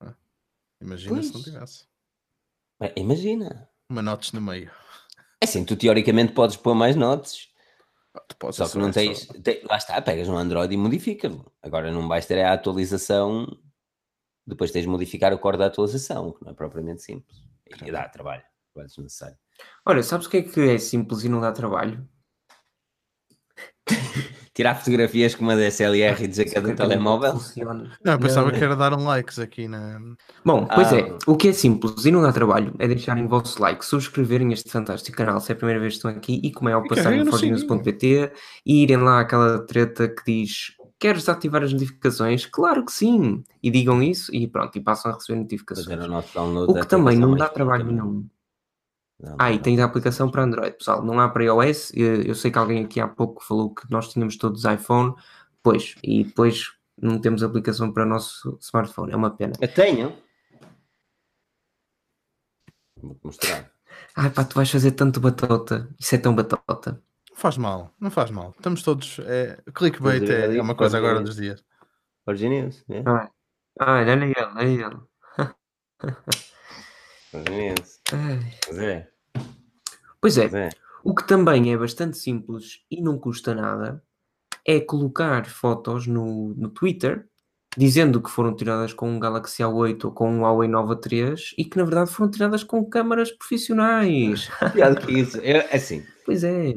S3: Ah, imagina pois. se não tivesse.
S2: Imagina
S3: uma notes no meio.
S2: É assim, tu teoricamente podes pôr mais notes. Só que não tens, lá está, pegas no Android e modificas-lo. Agora não vais ter a atualização, depois tens de modificar o core da atualização, que não é propriamente simples. E dá trabalho, trabalho desnecessário.
S1: Olha, sabes o que é que é simples e não dá trabalho? [LAUGHS]
S2: tirar fotografias com uma DSLR e dizer que é do telemóvel?
S3: Não, eu pensava não, que era dar um likes aqui na.
S1: Bom, pois é, ah. é, o que é simples e não dá trabalho é deixarem o vosso like, subscreverem este fantástico canal se é a primeira vez que estão aqui e como é ao passar em forginews.pt e irem lá àquela treta que diz Queres ativar as notificações? Claro que sim! E digam isso e pronto, e passam a receber notificações. O, o que também não dá trabalho nenhum. Não, ah, não, e tens a aplicação para Android, pessoal. Não há para iOS. Eu sei que alguém aqui há pouco falou que nós tínhamos todos iPhone. Pois, e depois não temos aplicação para o nosso smartphone. É uma pena.
S2: Eu tenho. Vou-te mostrar. [LAUGHS]
S1: Ai pá, tu vais fazer tanto batota. Isso é tão batota.
S3: Não faz mal, não faz mal. Estamos todos. É, clickbait é, é uma coisa agora dos dias.
S2: Originius, é?
S1: Ah, olha ele, olha ele. [LAUGHS]
S2: Originius. Pois é.
S1: Pois é. É. O que também é bastante simples e não custa nada é colocar fotos no, no Twitter dizendo que foram tiradas com um Galaxy A8 ou com um Huawei Nova 3 e que na verdade foram tiradas com câmaras profissionais. [LAUGHS]
S2: Pior que isso. É assim.
S1: Pois é.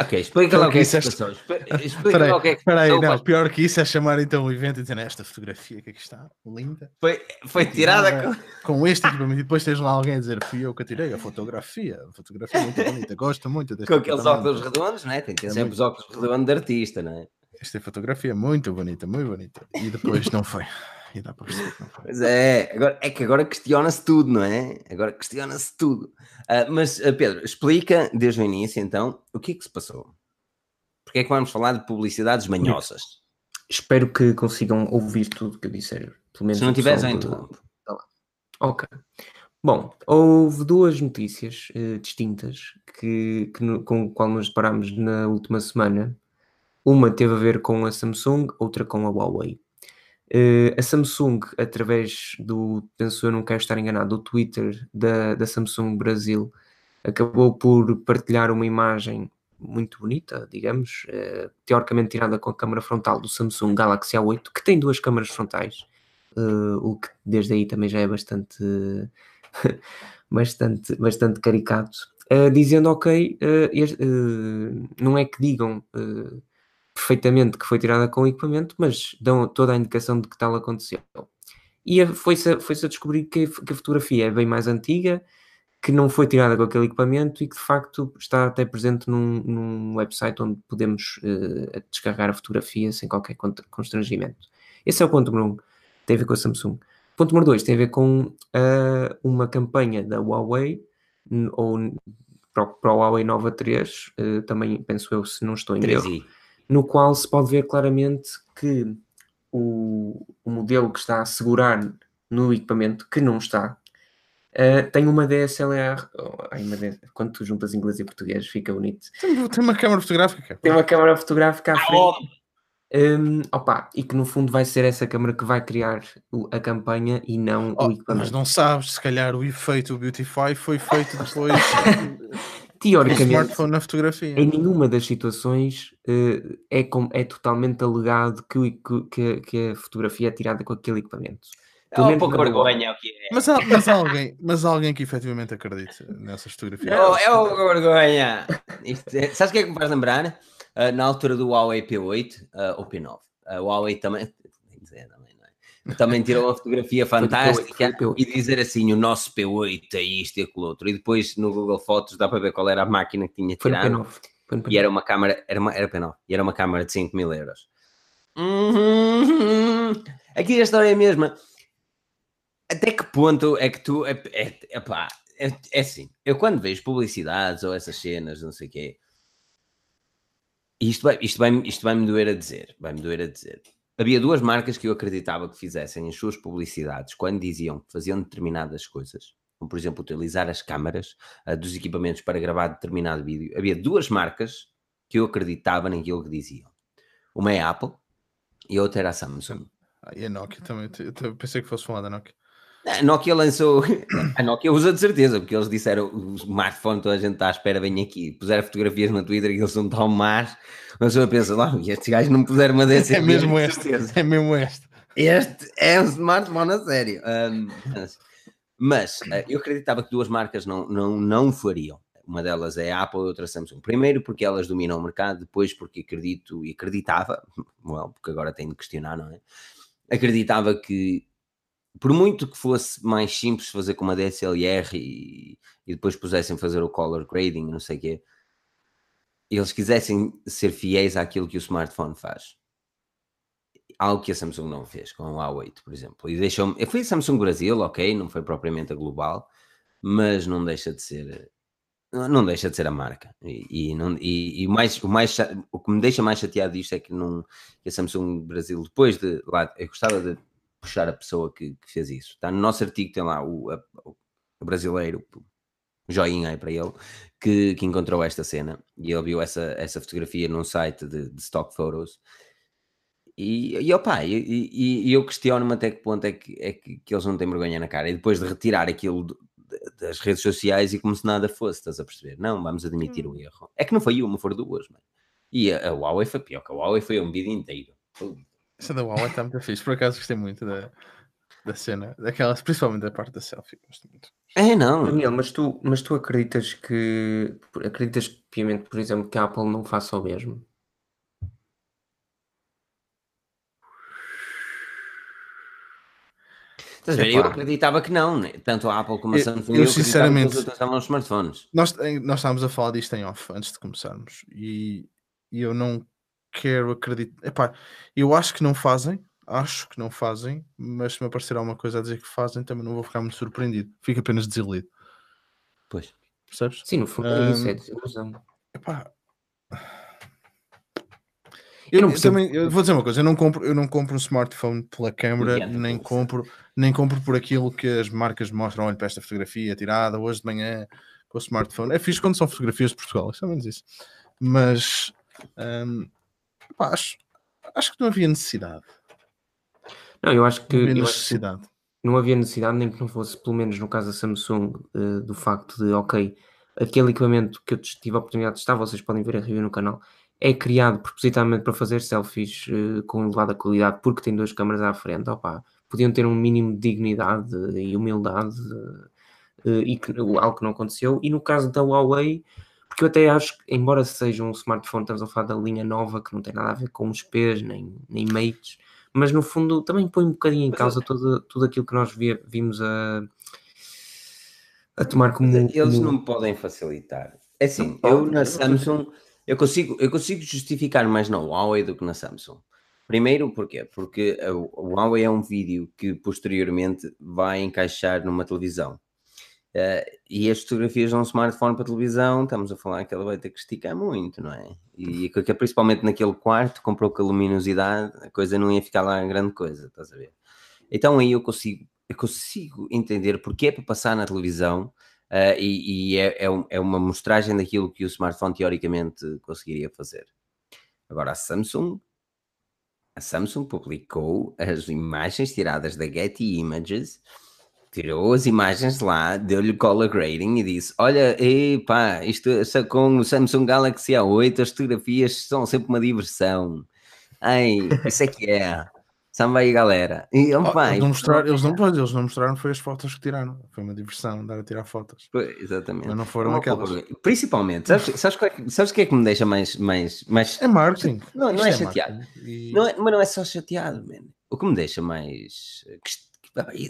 S2: Ok, explica lá o que é passou. Explica [LAUGHS]
S3: lá o que é que Peraí, não, pior que isso é chamar então o evento e dizer esta fotografia que aqui está, linda.
S2: Foi, foi tirada com...
S3: com este equipamento [LAUGHS] e depois tens lá alguém a dizer fui eu que tirei a fotografia, a fotografia é muito bonita, gosto muito
S2: deste Com aqueles óculos redondos, né? Tem que ter é sempre muito... os óculos redondos de artista, não é?
S3: Esta fotografia é muito bonita, muito bonita. E depois não foi. E dá para
S2: perceber que não foi. Pois é, agora, é que agora questiona-se tudo, não é? Agora questiona-se tudo. Uh, mas, uh, Pedro, explica desde o início então o que é que se passou. Porque é que vamos falar de publicidades manhosas?
S1: Espero que consigam ouvir tudo que eu disser.
S2: Pelo menos Se não tiveres, então. Tá
S1: ok. Bom, houve duas notícias uh, distintas que, que no, com o qual nos deparámos na última semana. Uma teve a ver com a Samsung, outra com a Huawei. Uh, a Samsung, através do, penso eu não quero estar enganado, do Twitter da, da Samsung Brasil, acabou por partilhar uma imagem muito bonita, digamos, uh, teoricamente tirada com a câmera frontal do Samsung Galaxy A8, que tem duas câmaras frontais, uh, o que desde aí também já é bastante, [LAUGHS] bastante, bastante caricato, dizendo, ok, não é que digam perfeitamente que foi tirada com equipamento, mas dão toda a indicação de que tal aconteceu. E foi-se foi a descobrir que, que a fotografia é bem mais antiga, que não foi tirada com aquele equipamento e que de facto está até presente num, num website onde podemos uh, descarregar a fotografia sem qualquer constrangimento. Esse é o ponto número um, tem a ver com a Samsung. Ponto número dois tem a ver com uh, uma campanha da Huawei, ou para o Huawei Nova 3, uh, eh, também penso eu, se não estou em erro, no qual se pode ver claramente que o, o modelo que está a segurar no equipamento, que não está, Uh, tem uma DSLR. Oh, ai, uma. Quando tu juntas inglês e português, fica bonito.
S3: Tem, tem uma câmera fotográfica.
S1: Tem uma câmera fotográfica à frente. Um, opa, e que no fundo vai ser essa câmera que vai criar o, a campanha e não oh, o equipamento.
S3: Mas não sabes, se calhar o efeito Beautify foi feito depois. [LAUGHS]
S1: Teoricamente,
S3: smartphone na fotografia.
S1: em nenhuma das situações uh, é, com, é totalmente alegado que, que, que a fotografia é tirada com aquele equipamento.
S2: É um pouco vergonha o que é.
S3: Mas, mas, alguém, mas alguém que efetivamente acredita nessas fotografias.
S2: É, é uma vergonha. Isto é, sabes o que é que me faz lembrar? Uh, na altura do Huawei P8 uh, ah, ou P9. Uh, o Huawei também, [LAUGHS] dizer, também, é? tirou uma fotografia fantástica e dizer assim: o nosso P8 é isto e aquilo outro. E depois no Google Fotos dá para ver qual era a máquina que tinha tirado. E era uma câmera, era, uma, era P9, e era uma câmera de 5 mil euros. Uhum. Aqui a história é a mesma até que ponto é que tu. É, é, epá, é, é assim, eu quando vejo publicidades ou essas cenas, não sei o quê, isto vai, isto, vai, isto vai-me doer a dizer. Vai-me doer a dizer. Havia duas marcas que eu acreditava que fizessem as suas publicidades quando diziam que faziam determinadas coisas, como por exemplo utilizar as câmaras uh, dos equipamentos para gravar determinado vídeo. Havia duas marcas que eu acreditava naquilo que diziam. Uma é a Apple e a outra era a Samsung.
S3: Ah, e a Nokia também. Eu pensei que fosse falar da Nokia.
S2: A Nokia lançou. [COUGHS] A Nokia usa de certeza, porque eles disseram o smartphone, toda a gente está à espera, vem aqui. Puseram fotografias no Twitter e eles são tão más. Mas eu penso, lá, e estes gajos não puseram uma dessas.
S3: É mesmo este. É mesmo este.
S2: Este é um smartphone a sério. Um, mas, mas eh, eu acreditava que duas marcas não, não, não fariam. Uma delas é a Apple e outra Samsung. Primeiro porque elas dominam o mercado, depois porque acredito e acreditava, [LAUGHS] well, porque agora tenho de questionar, não é? Acreditava que por muito que fosse mais simples fazer com uma DSLR e, e depois pusessem fazer o color grading, não sei o quê, eles quisessem ser fiéis àquilo que o smartphone faz. Algo que a Samsung não fez com o A8, por exemplo. E deixou Foi a Samsung Brasil, ok, não foi propriamente a global, mas não deixa de ser não deixa de ser a marca. E, e, não, e, e mais, o, mais, o que me deixa mais chateado disto é que, não, que a Samsung Brasil, depois de lá, eu gostava de puxar a pessoa que, que fez isso. Está no nosso artigo, tem lá o, a, o brasileiro, joinha aí para ele, que, que encontrou esta cena e ele viu essa, essa fotografia num site de, de stock photos. E, e opa, e, e, e eu questiono-me até que ponto é, que, é que, que, eles não têm vergonha na cara. E depois de retirar aquilo das redes sociais e como se nada fosse, estás a perceber? Não, vamos admitir hum. o erro. É que não foi uma, foram duas, mano. E a, a Huawei foi pior, que a Huawei foi um vídeo inteiro.
S3: Essa da Huawei está muito fixe, por acaso gostei muito da, da cena, daquela, principalmente da parte da selfie, gosto muito.
S2: É, não.
S1: Daniel, mas tu, mas tu acreditas que acreditas piamente, por exemplo, que a Apple não faça o mesmo?
S2: eu acreditava que não, né? tanto a Apple como a Samsung.
S3: Eu, eu sinceramente,
S2: que estavam nos smartphones.
S3: Nós, nós estávamos a falar disto em off antes de começarmos e, e eu não quero acreditar. Epá, eu acho que não fazem, acho que não fazem, mas se me aparecer alguma coisa a dizer que fazem, também não vou ficar muito surpreendido. Fico apenas desiludido.
S2: Pois.
S3: Percebes?
S1: Sim, no fundo um, é isso, é desilusão.
S3: Epá, eu, não percebo. Também, eu vou dizer uma coisa, eu não compro, eu não compro um smartphone pela câmera, nem compro, nem compro por aquilo que as marcas mostram, olha para esta fotografia tirada hoje de manhã com o smartphone. É fixe quando são fotografias de Portugal, é menos isso. Mas pá, acho, acho que não havia necessidade.
S1: Não, eu acho que
S3: não havia necessidade.
S1: Não havia necessidade, nem que não fosse, pelo menos no caso da Samsung, uh, do facto de, ok, aquele equipamento que eu tive a oportunidade de testar, vocês podem ver a review no canal, é criado propositadamente para fazer selfies uh, com elevada qualidade porque tem duas câmaras à frente, opa, podiam ter um mínimo de dignidade e humildade uh, e que, algo que não aconteceu. E no caso da Huawei, porque eu até acho que, embora seja um smartphone, estamos a falar da linha nova que não tem nada a ver com os P's nem, nem mates, mas no fundo também põe um bocadinho em causa tudo, tudo aquilo que nós vimos a, a tomar como.
S2: Eles como... não podem facilitar. É assim, eu na Samsung eu consigo, eu consigo justificar mais na Huawei do que na Samsung. Primeiro, porquê? Porque o Huawei é um vídeo que posteriormente vai encaixar numa televisão. Uh, e as fotografias de um smartphone para televisão, estamos a falar que ela vai ter que esticar muito, não é? E que principalmente naquele quarto, comprou com a luminosidade, a coisa não ia ficar lá grande coisa, estás a ver? Então aí eu consigo, eu consigo entender porque é para passar na televisão uh, e, e é, é, é, uma mostragem daquilo que o smartphone teoricamente conseguiria fazer. Agora a Samsung, a Samsung publicou as imagens tiradas da Getty Images, tirou as imagens lá, deu-lhe color grading e disse: Olha, epá, isto com o Samsung Galaxy A8 as fotografias são sempre uma diversão. Ai, isso é que é. Samba aí, galera. E,
S3: oh, eles, não mostraram, eles, não, eles não mostraram, foi as fotos que tiraram. Foi uma diversão andar a tirar fotos.
S2: Foi, exatamente.
S3: Mas não foram aquelas.
S2: Principalmente, sabes, sabes, o que, sabes que é que me deixa mais. mais, mais...
S3: É marketing.
S2: Não, não é, é chateado. E... Não é, mas não é só chateado, man. O que me deixa mais.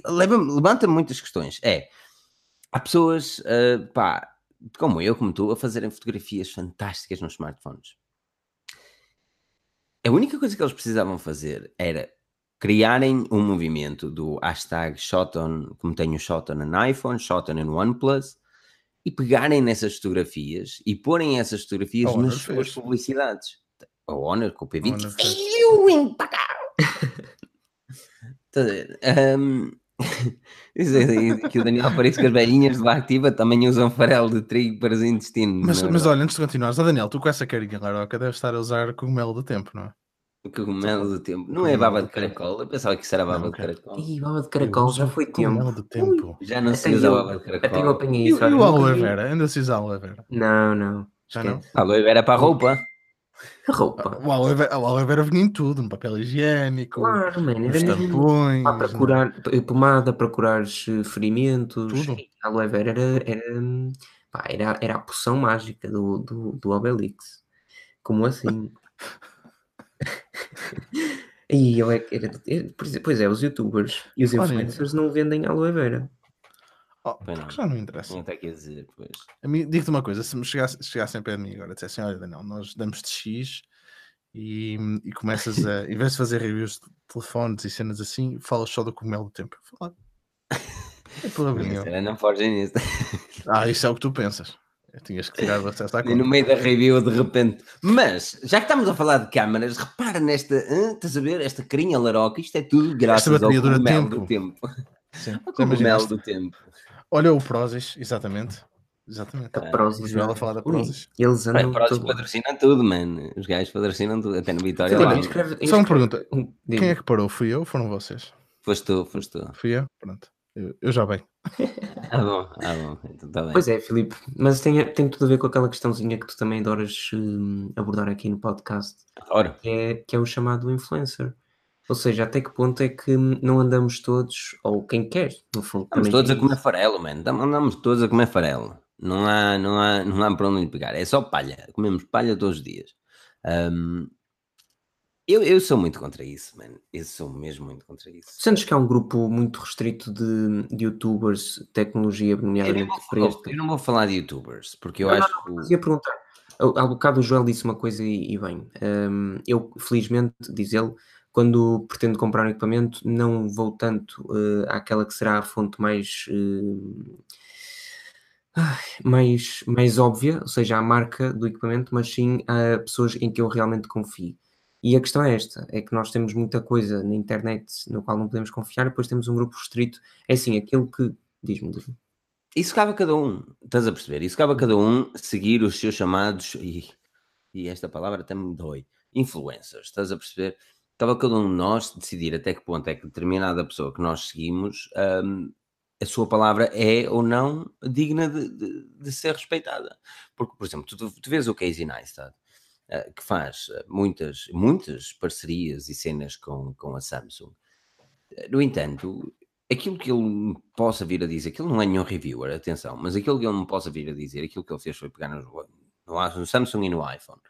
S2: Levanta muitas questões. É. Há pessoas, uh, pá, como eu, como tu, a fazerem fotografias fantásticas nos smartphones. A única coisa que eles precisavam fazer era criarem um movimento do hashtag Shoton, como tem o Shoton no iPhone, Shoton no OnePlus, e pegarem nessas fotografias e porem essas fotografias nas suas publicidades. A Honor com o P20 [LAUGHS] feio impecável. um, que o Daniel parece que as velhinhas de lá ativa também usam farelo de trigo para os intestinos.
S3: Mas, mas olha, antes de continuares, oh Daniel, tu com essa carinha laroca deves estar a usar cogumelo do tempo, não é?
S2: O cogumelo do tempo. Não é baba de caracol? Eu pensava que isso era baba de caracol.
S1: Ih, baba de caracol, já foi tempo.
S3: do tempo.
S2: Já não se usa baba de caracol.
S1: Até eu apanhei isso.
S3: E o aloe vera? Ainda se usa aloe vera?
S1: Não, não.
S3: Já não?
S2: Aloe vera para a roupa.
S1: Roupa.
S3: O aloe vera, o aloe vera vinha em tudo, no papel higiênico,
S1: claro, mano,
S3: nos tampões.
S1: para curar, pomada para curar ferimentos.
S3: Tudo.
S1: A aloe vera era, era, pá, era, era a poção mágica do, do, do Obelix. Como assim? [LAUGHS] e eu é, era, pois é, os youtubers e os influencers não vendem aloe vera.
S3: Oh, não. Já não interessa.
S2: Não tem que dizer, pois.
S3: Digo-te uma coisa: se me chegasse, chegassem perto de mim agora dissessem, olha, Daniel, nós damos de X e, e começas a, em vez de fazer reviews de telefones e cenas assim, falas só do cogumelo do tempo. Fala. É
S2: problema nenhum. Não forgem nisso.
S3: Ah, isso é o que tu pensas. Tinhas que tirar o acesso à
S2: conta. E no meio da review, de repente. Mas, já que estamos a falar de câmaras, repara nesta. Hein, estás a ver? Esta carinha laroca, isto é tudo graças ao cogumelo tempo. do tempo.
S3: Sim. O cogumelo do tempo. [LAUGHS] Olha o Prozis, exatamente. Exatamente.
S1: A Prozis.
S3: Joel a falar da Prozis.
S1: Eles andam.
S2: A Prozis patrocinam tudo, mano. Os gajos patrocinam tudo, até no Vitória.
S3: Olha, escreve, só uma pergunta: quem é que parou? Fui eu ou foram vocês?
S2: Foste tu, foste tu.
S3: Fui eu? Pronto. Eu, eu já bem. [LAUGHS]
S2: ah, bom, ah, bom. Então, tá bem.
S1: Pois é, Filipe, mas tem, tem tudo a ver com aquela questãozinha que tu também adoras uh, abordar aqui no podcast.
S2: Adoro.
S1: Que é, que é o chamado influencer. Ou seja, até que ponto é que não andamos todos, ou quem quer, no fundo.
S2: Andamos todos a comer farelo, mano. Andamos todos a comer farelo. Não há, não há, não há para onde pegar. É só palha. Comemos palha todos os dias. Um, eu, eu sou muito contra isso, mano. Eu sou mesmo muito contra isso.
S1: Sentes que há um grupo muito restrito de, de youtubers, tecnologia, nomeadamente
S2: para este? Eu não vou falar de youtubers, porque eu não, acho
S1: não, não, que. perguntar. Há bocado o Joel disse uma coisa e, e bem. Um, eu, felizmente, diz ele, quando pretendo comprar um equipamento, não vou tanto uh, àquela que será a fonte mais. Uh, mais, mais óbvia, ou seja, a marca do equipamento, mas sim a pessoas em que eu realmente confio. E a questão é esta: é que nós temos muita coisa na internet no qual não podemos confiar, depois temos um grupo restrito. É assim, aquilo que. Diz-me, diz-me.
S2: Isso cabe a cada um, estás a perceber? Isso cabe a cada um seguir os seus chamados, e, e esta palavra até me dói, influencers, estás a perceber? Cabe a cada um de nós decidir até que ponto é que determinada pessoa que nós seguimos, um, a sua palavra é ou não digna de, de, de ser respeitada. Porque, por exemplo, tu, tu vês o Casey Neistat, eh, que faz eh, muitas, muitas parcerias e cenas com, com a Samsung. No entanto, aquilo que ele me possa vir a dizer, aquilo não é nenhum reviewer, atenção, mas aquilo que ele me possa vir a dizer, aquilo que ele fez foi pegar no, no, no Samsung e no iPhone.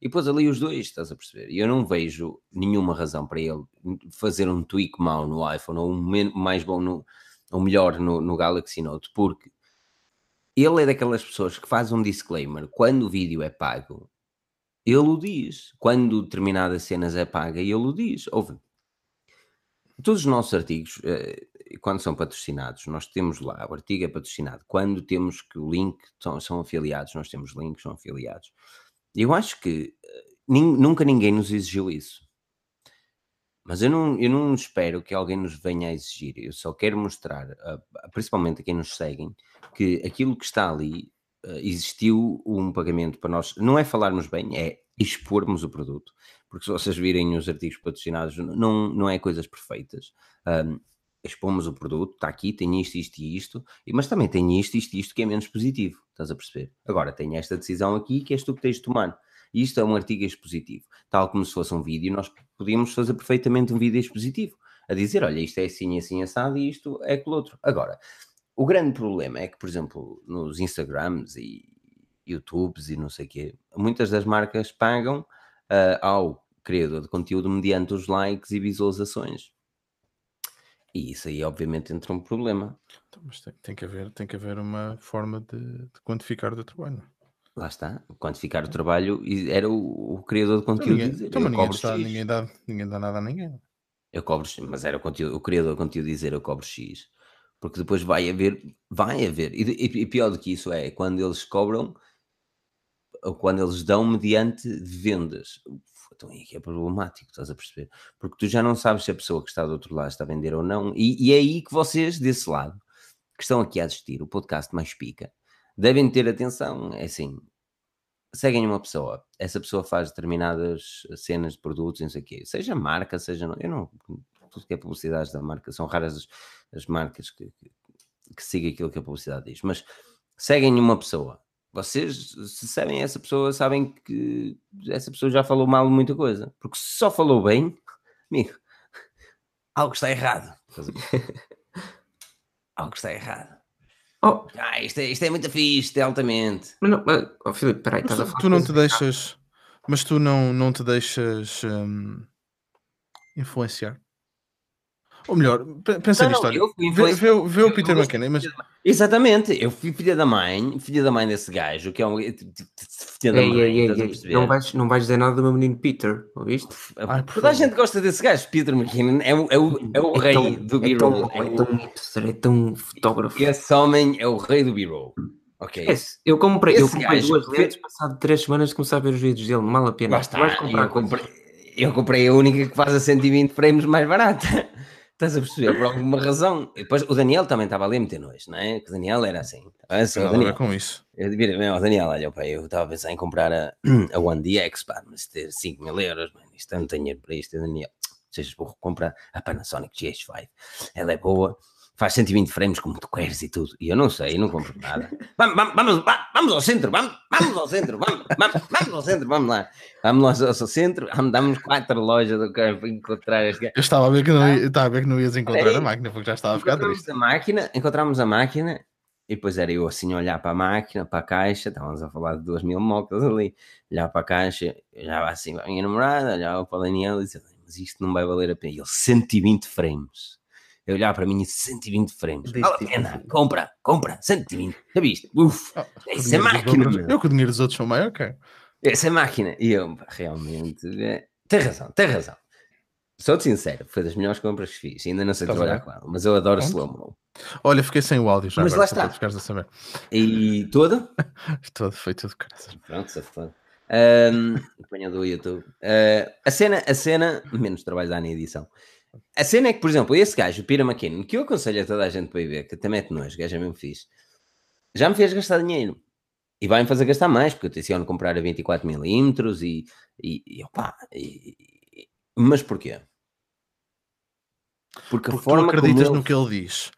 S2: E pôs ali os dois, estás a perceber? E eu não vejo nenhuma razão para ele fazer um tweak mau no iPhone ou um mais bom no, ou melhor no, no Galaxy Note, porque ele é daquelas pessoas que faz um disclaimer quando o vídeo é pago ele o diz. Quando determinadas cenas é paga, ele o diz. Ouve, todos os nossos artigos, eh, quando são patrocinados, nós temos lá, o artigo é patrocinado. Quando temos que o link são, são afiliados, nós temos links, são afiliados. Eu acho que eh, nunca ninguém nos exigiu isso. Mas eu não, eu não espero que alguém nos venha a exigir. Eu só quero mostrar, principalmente a quem nos seguem, que aquilo que está ali eh, existiu um pagamento para nós, não é falarmos bem, é expormos o produto, porque se vocês virem os artigos patrocinados, não, não é coisas perfeitas. Expomos o produto, está aqui, tem isto, isto e isto, mas também tem isto, isto e isto que é menos positivo, estás a perceber? Agora, tem esta decisão aqui que és tu que tens de tomar. E isto é um artigo expositivo, tal como se fosse um vídeo, nós podíamos fazer perfeitamente um vídeo expositivo, a dizer, olha, isto é assim, assim, assado e isto é aquilo outro. Agora, o grande problema é que, por exemplo, nos Instagrams e YouTubes e não sei o quê, muitas das marcas pagam uh, ao criador de conteúdo mediante os likes e visualizações. E isso aí, obviamente, entra um problema.
S3: Então, mas tem, tem, que haver, tem que haver uma forma de, de quantificar o trabalho.
S2: Lá está, quantificar o trabalho era o, o criador de então, conteúdo.
S3: Então, ninguém, então, ninguém, está, ninguém, dá, ninguém dá nada a ninguém.
S2: Eu cobro, mas era o, conteúdo, o criador de conteúdo dizer eu cobro X porque depois vai haver, vai haver, e, e, pior do que isso é quando eles cobram ou quando eles dão mediante vendas. Então aí é problemático, estás a perceber? Porque tu já não sabes se a pessoa que está do outro lado está a vender ou não, e, e é aí que vocês, desse lado, que estão aqui a assistir, o podcast mais pica, devem ter atenção. É assim, seguem uma pessoa, essa pessoa faz determinadas cenas de produtos, não sei o quê, seja marca, seja. Eu não. Tudo que é publicidade da marca, são raras as, as marcas que, que, que sigam aquilo que a publicidade diz, mas seguem uma pessoa. Vocês, se seguem essa pessoa, sabem que essa pessoa já falou mal de muita coisa, porque se só falou bem, [LAUGHS] amigo, algo está errado. [LAUGHS] algo está errado. Oh. Ah, isto, é, isto é muito fixe, isto é altamente.
S1: Mas não, mas, oh, Filipe, peraí,
S3: estás a falar. Tu não te deixas, mas tu não, não te deixas hum, influenciar ou melhor, pensa nisto, olha, vê, vê, vê, o Peter McKinnon, mas...
S2: Exatamente, eu fui filha da mãe, filha da mãe desse gajo, que é um filha da mãe, ei, ei,
S1: ei, não, vais, não vais dizer nada do meu menino Peter, ouviste?
S2: Ai, Toda a gente gosta desse gajo, Peter McKinnon, é o, é o, é o é rei tão, do B-roll.
S1: É, tão, é, tão hipster, é tão fotógrafo.
S2: Esse homem é o rei do B-roll. Ok.
S1: eu comprei, eu comprei duas lentes, passado três semanas de começar a ver os vídeos dele, vale a pena.
S2: Basta, vais comprar eu, comprei, eu comprei a única que faz a 120 frames mais barata. Estás a perceber? Por alguma razão. E depois o Daniel também estava ali a meter nojo, não é? Que o Daniel era assim. assim
S3: não, Daniel, com isso.
S2: Eu, o Daniel, olha, pá, eu estava a pensar em comprar a, [CLEARS THROAT] a One DX, pá, mas ter 5 mil euros, mano, isto não tenho dinheiro para isto, Daniel. Sejas burro, compra a Panasonic GH5. Ela é boa, faz 120 frames como tu queres e tudo. E eu não sei, não compro nada. Vamos, vamos, vamos, vamos ao centro, vamos, vamos ao centro, vamos, vamos, vamos ao centro, vamos lá. Vamos lá ao centro, andamos quatro lojas do carro para encontrar este
S3: Eu estava a ver que não, ia, estava a ver que não ias encontrar a máquina, porque já estava a ficar triste.
S2: A máquina, encontramos a máquina e depois era eu assim a olhar para a máquina, para a caixa, estávamos a falar de duas mil mocas ali, olhar para a caixa, olhava assim para a minha namorada, olhava para o Daniel e dizia, mas isto não vai valer a pena. E ele, 120 frames eu olhar para mim e 120 frames. Vale a pena, compra, compra, 120. Já viste? Uf, oh, essa é máquina.
S3: Eu que o dinheiro dos outros são maior, ok.
S2: Essa é máquina. E eu, realmente, é... tem razão, tem razão. Sou-te sincero, foi das melhores compras que fiz. Ainda não sei trabalhar com ela, mas eu adoro slow-mo.
S3: Olha, fiquei sem o áudio já.
S2: Mas agora, lá está.
S3: A saber.
S2: E todo? [LAUGHS]
S3: todo, foi tudo,
S2: graças. Pronto, foi. Um, apanha do YouTube. Uh, a cena, a cena, menos trabalho da na edição. A cena é que, por exemplo, esse gajo, o Pira McKinnon, que eu aconselho a toda a gente para ir ver, que até mete nojo, gajo é mesmo fixe, já me fez gastar dinheiro. E vai-me fazer gastar mais, porque eu tenciono comprar a 24mm e, e, e opa, e, e, mas porquê?
S3: Porque, porque forma tu acreditas ele, no que ele diz.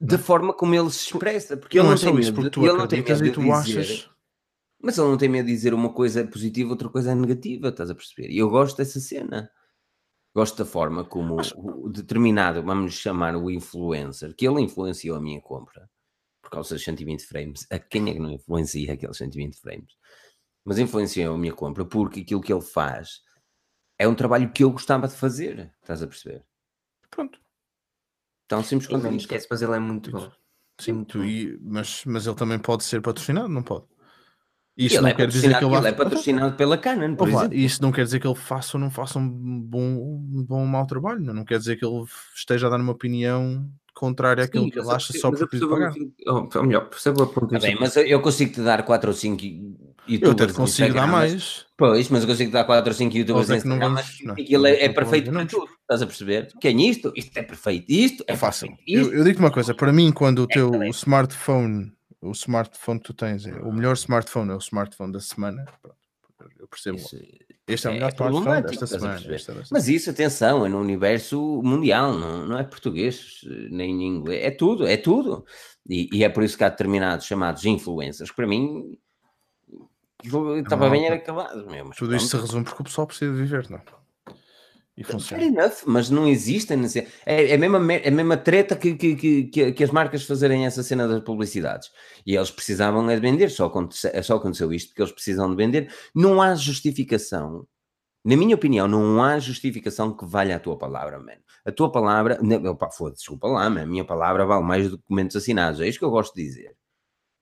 S2: Da forma como ele se expressa, porque não ele não, é tem medo,
S3: porque tu ele não tem medo de dizer, achas...
S2: mas ele não tem medo de dizer uma coisa é positiva, outra coisa é negativa, estás a perceber? E eu gosto dessa cena. Gosto da forma como o determinado, vamos chamar o influencer, que ele influenciou a minha compra por causa dos 120 frames. A quem é que não influencia aqueles 120 frames? Mas influenciou a minha compra porque aquilo que ele faz é um trabalho que eu gostava de fazer. Estás a perceber?
S3: Pronto.
S2: Tão simples quanto
S1: isso. Esquece, mas ele é muito bom.
S3: Sim, muito e, mas, mas ele também pode ser patrocinado, não pode? Isso não é quer dizer que ele,
S2: ele é patrocinado pela Canon, por
S3: exemplo. Isso não quer dizer que ele faça ou não faça um bom, um bom ou mau trabalho. Não, não quer dizer que ele esteja a dar uma opinião contrária àquilo Sim, que ele acha só por
S1: lhe pagar. Ou, melhor, percebo a ponto
S2: ah, bem, mas eu consigo te dar 4 ou 5
S3: youtubers Eu até te consigo dar mais.
S2: Pois, mas eu consigo te dar 4 ou 5 youtubers é Instagram, vamos, não, aquilo é, é perfeito para tudo. Estás a perceber? Quem é isto? Isto é perfeito. Isto é, é fácil.
S3: Isto, eu, eu digo-te uma coisa, para mim, quando o é teu o smartphone o smartphone que tu tens é o melhor smartphone é o smartphone da semana. Pronto, eu percebo. Isso, este é o melhor é smartphone desta semana. Esta,
S2: Mas isso, atenção, é no universo mundial, não, não é português, nem inglês, é tudo, é tudo. E, e é por isso que há determinados chamados influencers, para mim estava bem era acabado. Meu,
S3: tudo isto se resume porque o pessoal precisa viver, não?
S2: E funciona. Fair enough, mas não existem. É, é, a, mesma, é a mesma treta que, que, que, que, as marcas fazerem essa cena das publicidades. E eles precisavam é de vender, só aconteceu, só aconteceu isto porque eles precisam de vender. Não há justificação, na minha opinião, não há justificação que valha a tua palavra, mano. A tua palavra, opa, foda desculpa lá, man, a minha palavra vale mais documentos assinados. É isto que eu gosto de dizer.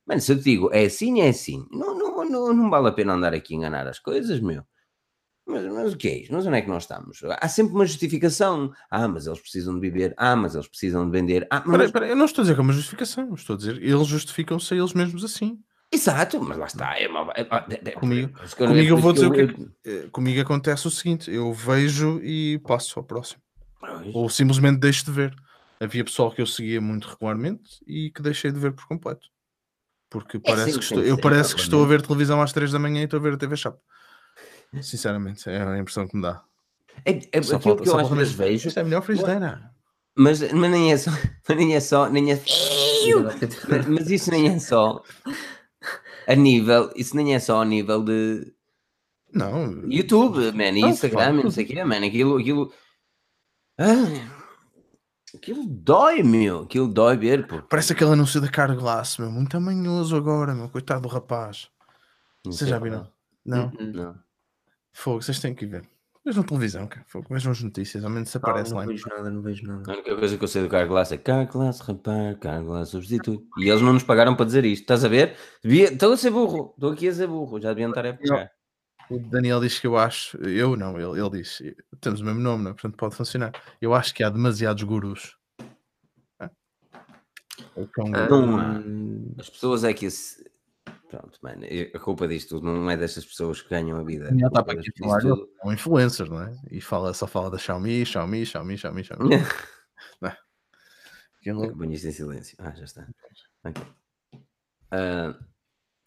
S2: Mano, se eu te digo é assim, é assim. Não, não, não, não vale a pena andar aqui a enganar as coisas, meu. Mas, mas o que é isto? Mas onde é que nós estamos? Há sempre uma justificação. Ah, mas eles precisam de viver. Ah, mas eles precisam de vender. Ah,
S3: mas... Pera, pera, eu não estou a dizer que é uma justificação. Estou a dizer eles justificam-se a eles mesmos assim.
S2: Exato, mas lá está. É uma... é,
S3: é, comigo, comigo eu vou dizer o que, é comigo acontece o seguinte: eu vejo e passo ao próximo. Ou simplesmente deixo de ver. Havia pessoal que eu seguia muito regularmente e que deixei de ver por completo. Porque parece sim, que estou, eu parece que estou a ver televisão às 3 da manhã e estou a ver a TV Shop. Sinceramente, é a impressão que me dá.
S2: É, é aquilo falta, que eu às vezes vejo.
S3: Isto é a melhor frigideira.
S2: Mas, mas nem é só, [LAUGHS] nem é só, nem é, [LAUGHS] mas isso nem é só a nível, isso nem é só a nível de
S3: não,
S2: YouTube, man, não, Instagram, não sei o quê, man, aquilo, aquilo, ah, aquilo dói, meu, aquilo dói ver, pô.
S3: Parece aquele anúncio da Carglass, meu, muito amanhoso agora, meu, coitado do rapaz. Você já viram? Não?
S2: Não.
S3: Fogo, vocês têm que ver. Vejam televisão, cara. Fogo, vejam as notícias, ao menos se aparece
S1: não,
S3: lá.
S1: Não vejo nada, não vejo nada.
S2: A única coisa que eu sei do Carglass é Carglass, repare, Carglass substitui. E eles não nos pagaram para dizer isto, estás a ver? Estou a ser burro, estou aqui a ser burro, já deviam estar a pagar.
S3: O Daniel diz que eu acho, eu não, ele, ele diz, temos o mesmo nome, não? É? portanto pode funcionar. Eu acho que há demasiados gurus.
S2: Não há. As pessoas é que esse... Pronto, mano, a culpa disto tudo não é destas pessoas que ganham a vida.
S3: Já está para aqui falar, tudo... são influencers, não é? E fala, só fala da Xiaomi, Xiaomi, Xiaomi, Xiaomi, Xiaomi.
S2: Aquilo... Põe isto em silêncio. Ah, já está. Okay. Uh,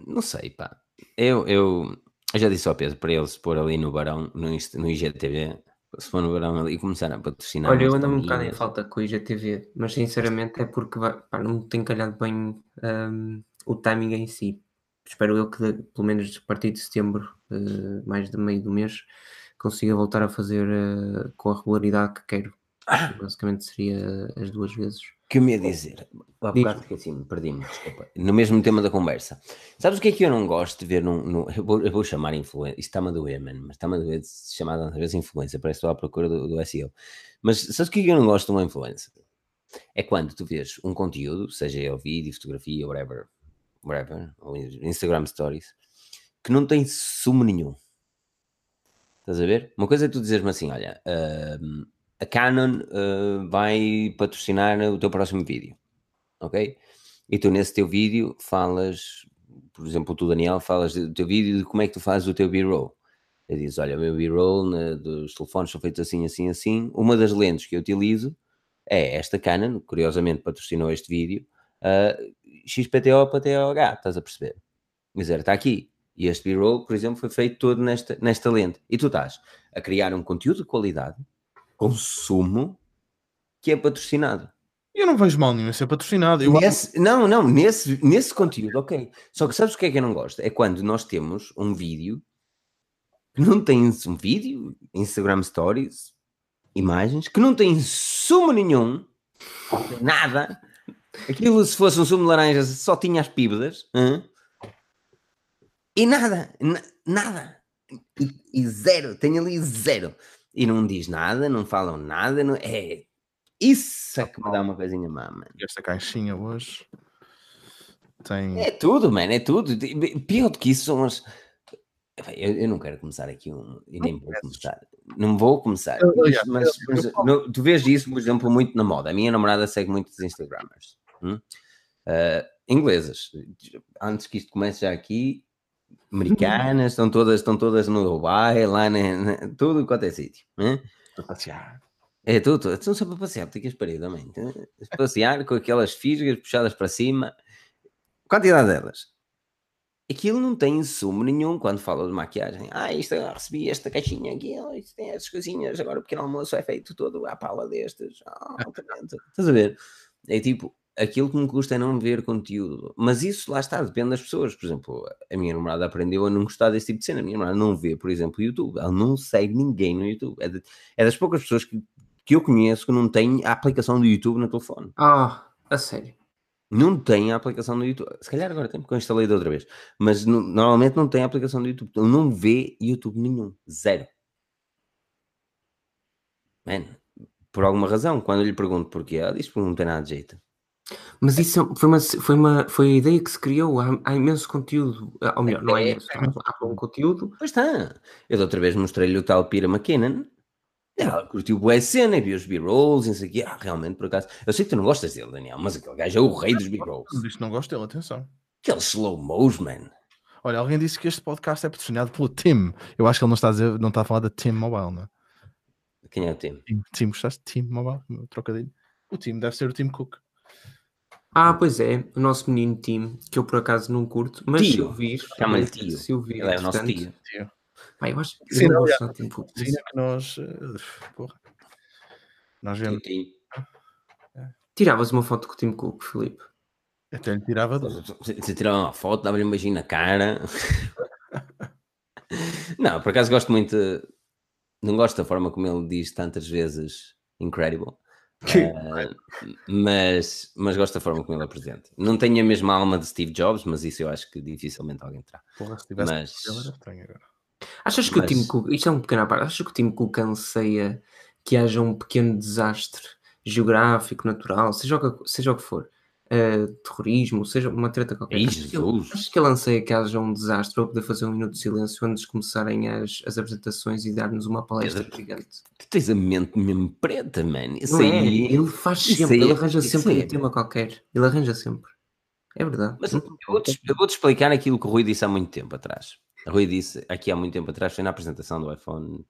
S2: não sei, pá. Eu, eu, eu já disse ao Pedro para ele se pôr ali no Barão, no, no IGTV, se for no Barão ali e começar a patrocinar.
S1: Olha, eu ando um bocado em falta com o IGTV, mas sinceramente é porque pá, não tem calhado bem um, o timing em si. Espero eu que pelo menos a partir de setembro, uh, mais de meio do mês, consiga voltar a fazer uh, com a regularidade que quero. Basicamente seria as duas vezes
S2: que eu me ia dizer? Há bocado que assim, perdi-me, desculpa. No mesmo tema da conversa. Sabes o que é que eu não gosto de ver num. num eu, vou, eu, vou, chamar influência. Isto está-me a doer, mano. Mas está-me a doer de se chamar às vezes influência. Parece que estou à procura do, do SEO. Mas sabes o que é que eu não gosto de uma influência? É quando tu vês um conteúdo, seja ele vídeo, fotografia, whatever, whatever, ou Instagram Stories, que não tem sumo nenhum. Estás a ver? Uma coisa é tu dizeres-me assim: olha. Uh, a Canon uh, vai patrocinar o teu próximo vídeo, ok? E tu nesse teu vídeo falas, por exemplo, tu Daniel, falas do teu vídeo de como é que tu fazes o teu B-roll. E dizes, olha, o meu B-roll né, dos telefones são feitos assim, assim, assim. Uma das lentes que eu utilizo é esta Canon, curiosamente patrocinou este vídeo, uh, XPTO para TOH, estás a perceber? Dizer, está aqui. E este B-roll, por exemplo, foi feito todo nesta, nesta lente. E tu estás a criar um conteúdo de qualidade, consumo que é patrocinado.
S3: Eu não vejo mal nenhum ser patrocinado. Eu...
S2: Nesse, não, não, nesse, nesse conteúdo, ok. Só que sabes o que é que eu não gosto? É quando nós temos um vídeo que não tem um vídeo, Instagram Stories, imagens, que não tem sumo nenhum, nada. Aquilo, se fosse um sumo de laranja, só tinha as píbedas. E nada, nada. E, e, zero, tem ali zero e não diz nada, não falam nada, não... é isso é que me dá uma coisinha má, mano.
S3: Esta caixinha hoje tem.
S2: É tudo, mano, é tudo. Pior do que isso são as. Eu, eu não quero começar aqui um. E nem vou começar. Não vou começar. Mas, mas, mas no, tu vês isso, por exemplo, muito na moda. A minha namorada segue muitos Instagramers. Hum? Uh, inglesas. Antes que isto comece já aqui, americanas, estão todas, estão todas no Dubai, lá, né, né, tudo quanto é sítio. Né?
S3: Passear.
S2: É tudo, estão só para passear, porque as paredes também. Passear com aquelas fisgas puxadas para cima. Quantidade delas. Aquilo não tem insumo nenhum quando fala de maquiagem. Ah, isto recebi esta caixinha aqui, isto tem estas coisinhas, agora o pequeno almoço é feito todo à pala destes. Oh, [LAUGHS] Estás a ver? É tipo, aquilo que me custa é não ver conteúdo. Mas isso lá está, depende das pessoas. Por exemplo, a minha namorada aprendeu a não gostar desse tipo de cena. A minha namorada não vê, por exemplo, YouTube. Ela não segue ninguém no YouTube. É, de, é das poucas pessoas que, que eu conheço que não tem a aplicação do YouTube no telefone.
S1: Ah, a sério?
S2: Não tem a aplicação do YouTube. Se calhar agora tem, porque eu instalei de outra vez. Mas no, normalmente não tem a aplicação do YouTube. Não vê YouTube nenhum. Zero. Por alguma razão, quando eu lhe pergunto porquê, ela diz que não tem nada de jeito.
S1: Mas isso é foi uma, foi uma foi a ideia que se criou. Há, há imenso conteúdo. Ou melhor, não há é, imenso, há um conteúdo.
S2: Pois está. Eu da outra vez mostrei-lhe o tal Pira McKinnon. Ela curtiu boa cena e viu os B-rolls e não sei o quê. Ah, realmente, por acaso. Eu sei que tu não gostas dele, Daniel, mas aquele gajo é o rei dos B-rolls.
S3: Isto não gosto dele, atenção.
S2: Aquele slow-mos, man.
S3: Olha, alguém disse que este podcast é patrocinado pelo Tim. Eu acho que ele não está a, dizer, não está a falar da Tim Mobile, não é?
S2: Quem é o Tim?
S3: Tim, Tim gostaste de Tim Mobile? Trocadilho. O Tim deve ser o Tim Cook.
S1: Ah, pois é, o nosso menino Tim, que eu por acaso não curto, mas tio. se eu vir,
S2: chama-lhe tio.
S1: Se eu vir,
S2: Ele é o nosso tio.
S1: Pai, eu acho que
S3: Sim, não. Sim, é que nós, uh, porra, nós vemos.
S1: É. Tiravas uma foto com o Tim Cook, Felipe?
S3: Até lhe tirava
S2: duas. Se tirava uma foto, dava-lhe um beijinho na cara. [LAUGHS] não, por acaso gosto muito. Não gosto da forma como ele diz tantas vezes incredible. Uh, mas, mas gosto da forma como ele apresenta. Não tenho a mesma alma de Steve Jobs, mas isso eu acho que dificilmente alguém terá.
S3: Porra, se tivesse mas... era estranho agora.
S1: Achas que mas... o Tim Cook, isto é um pequeno parte, achas que o Tim Cook anseia que haja um pequeno desastre geográfico, natural, seja o que, seja o que for, uh, terrorismo, seja uma treta qualquer.
S2: Ei, acho, que ele,
S1: acho que ele anseia que haja um desastre para poder fazer um minuto de silêncio antes de começarem as, as apresentações e dar-nos uma palestra Pedro, gigante.
S2: Tu tens a mente mesmo preta, mano.
S1: Isso aí, é, ele faz sempre, ele arranja sempre é. um tema qualquer. Ele arranja sempre. É verdade.
S2: Mas eu vou-te vou explicar aquilo que o Rui disse há muito tempo atrás. O Rui disse aqui há muito tempo atrás, foi na apresentação do iPhone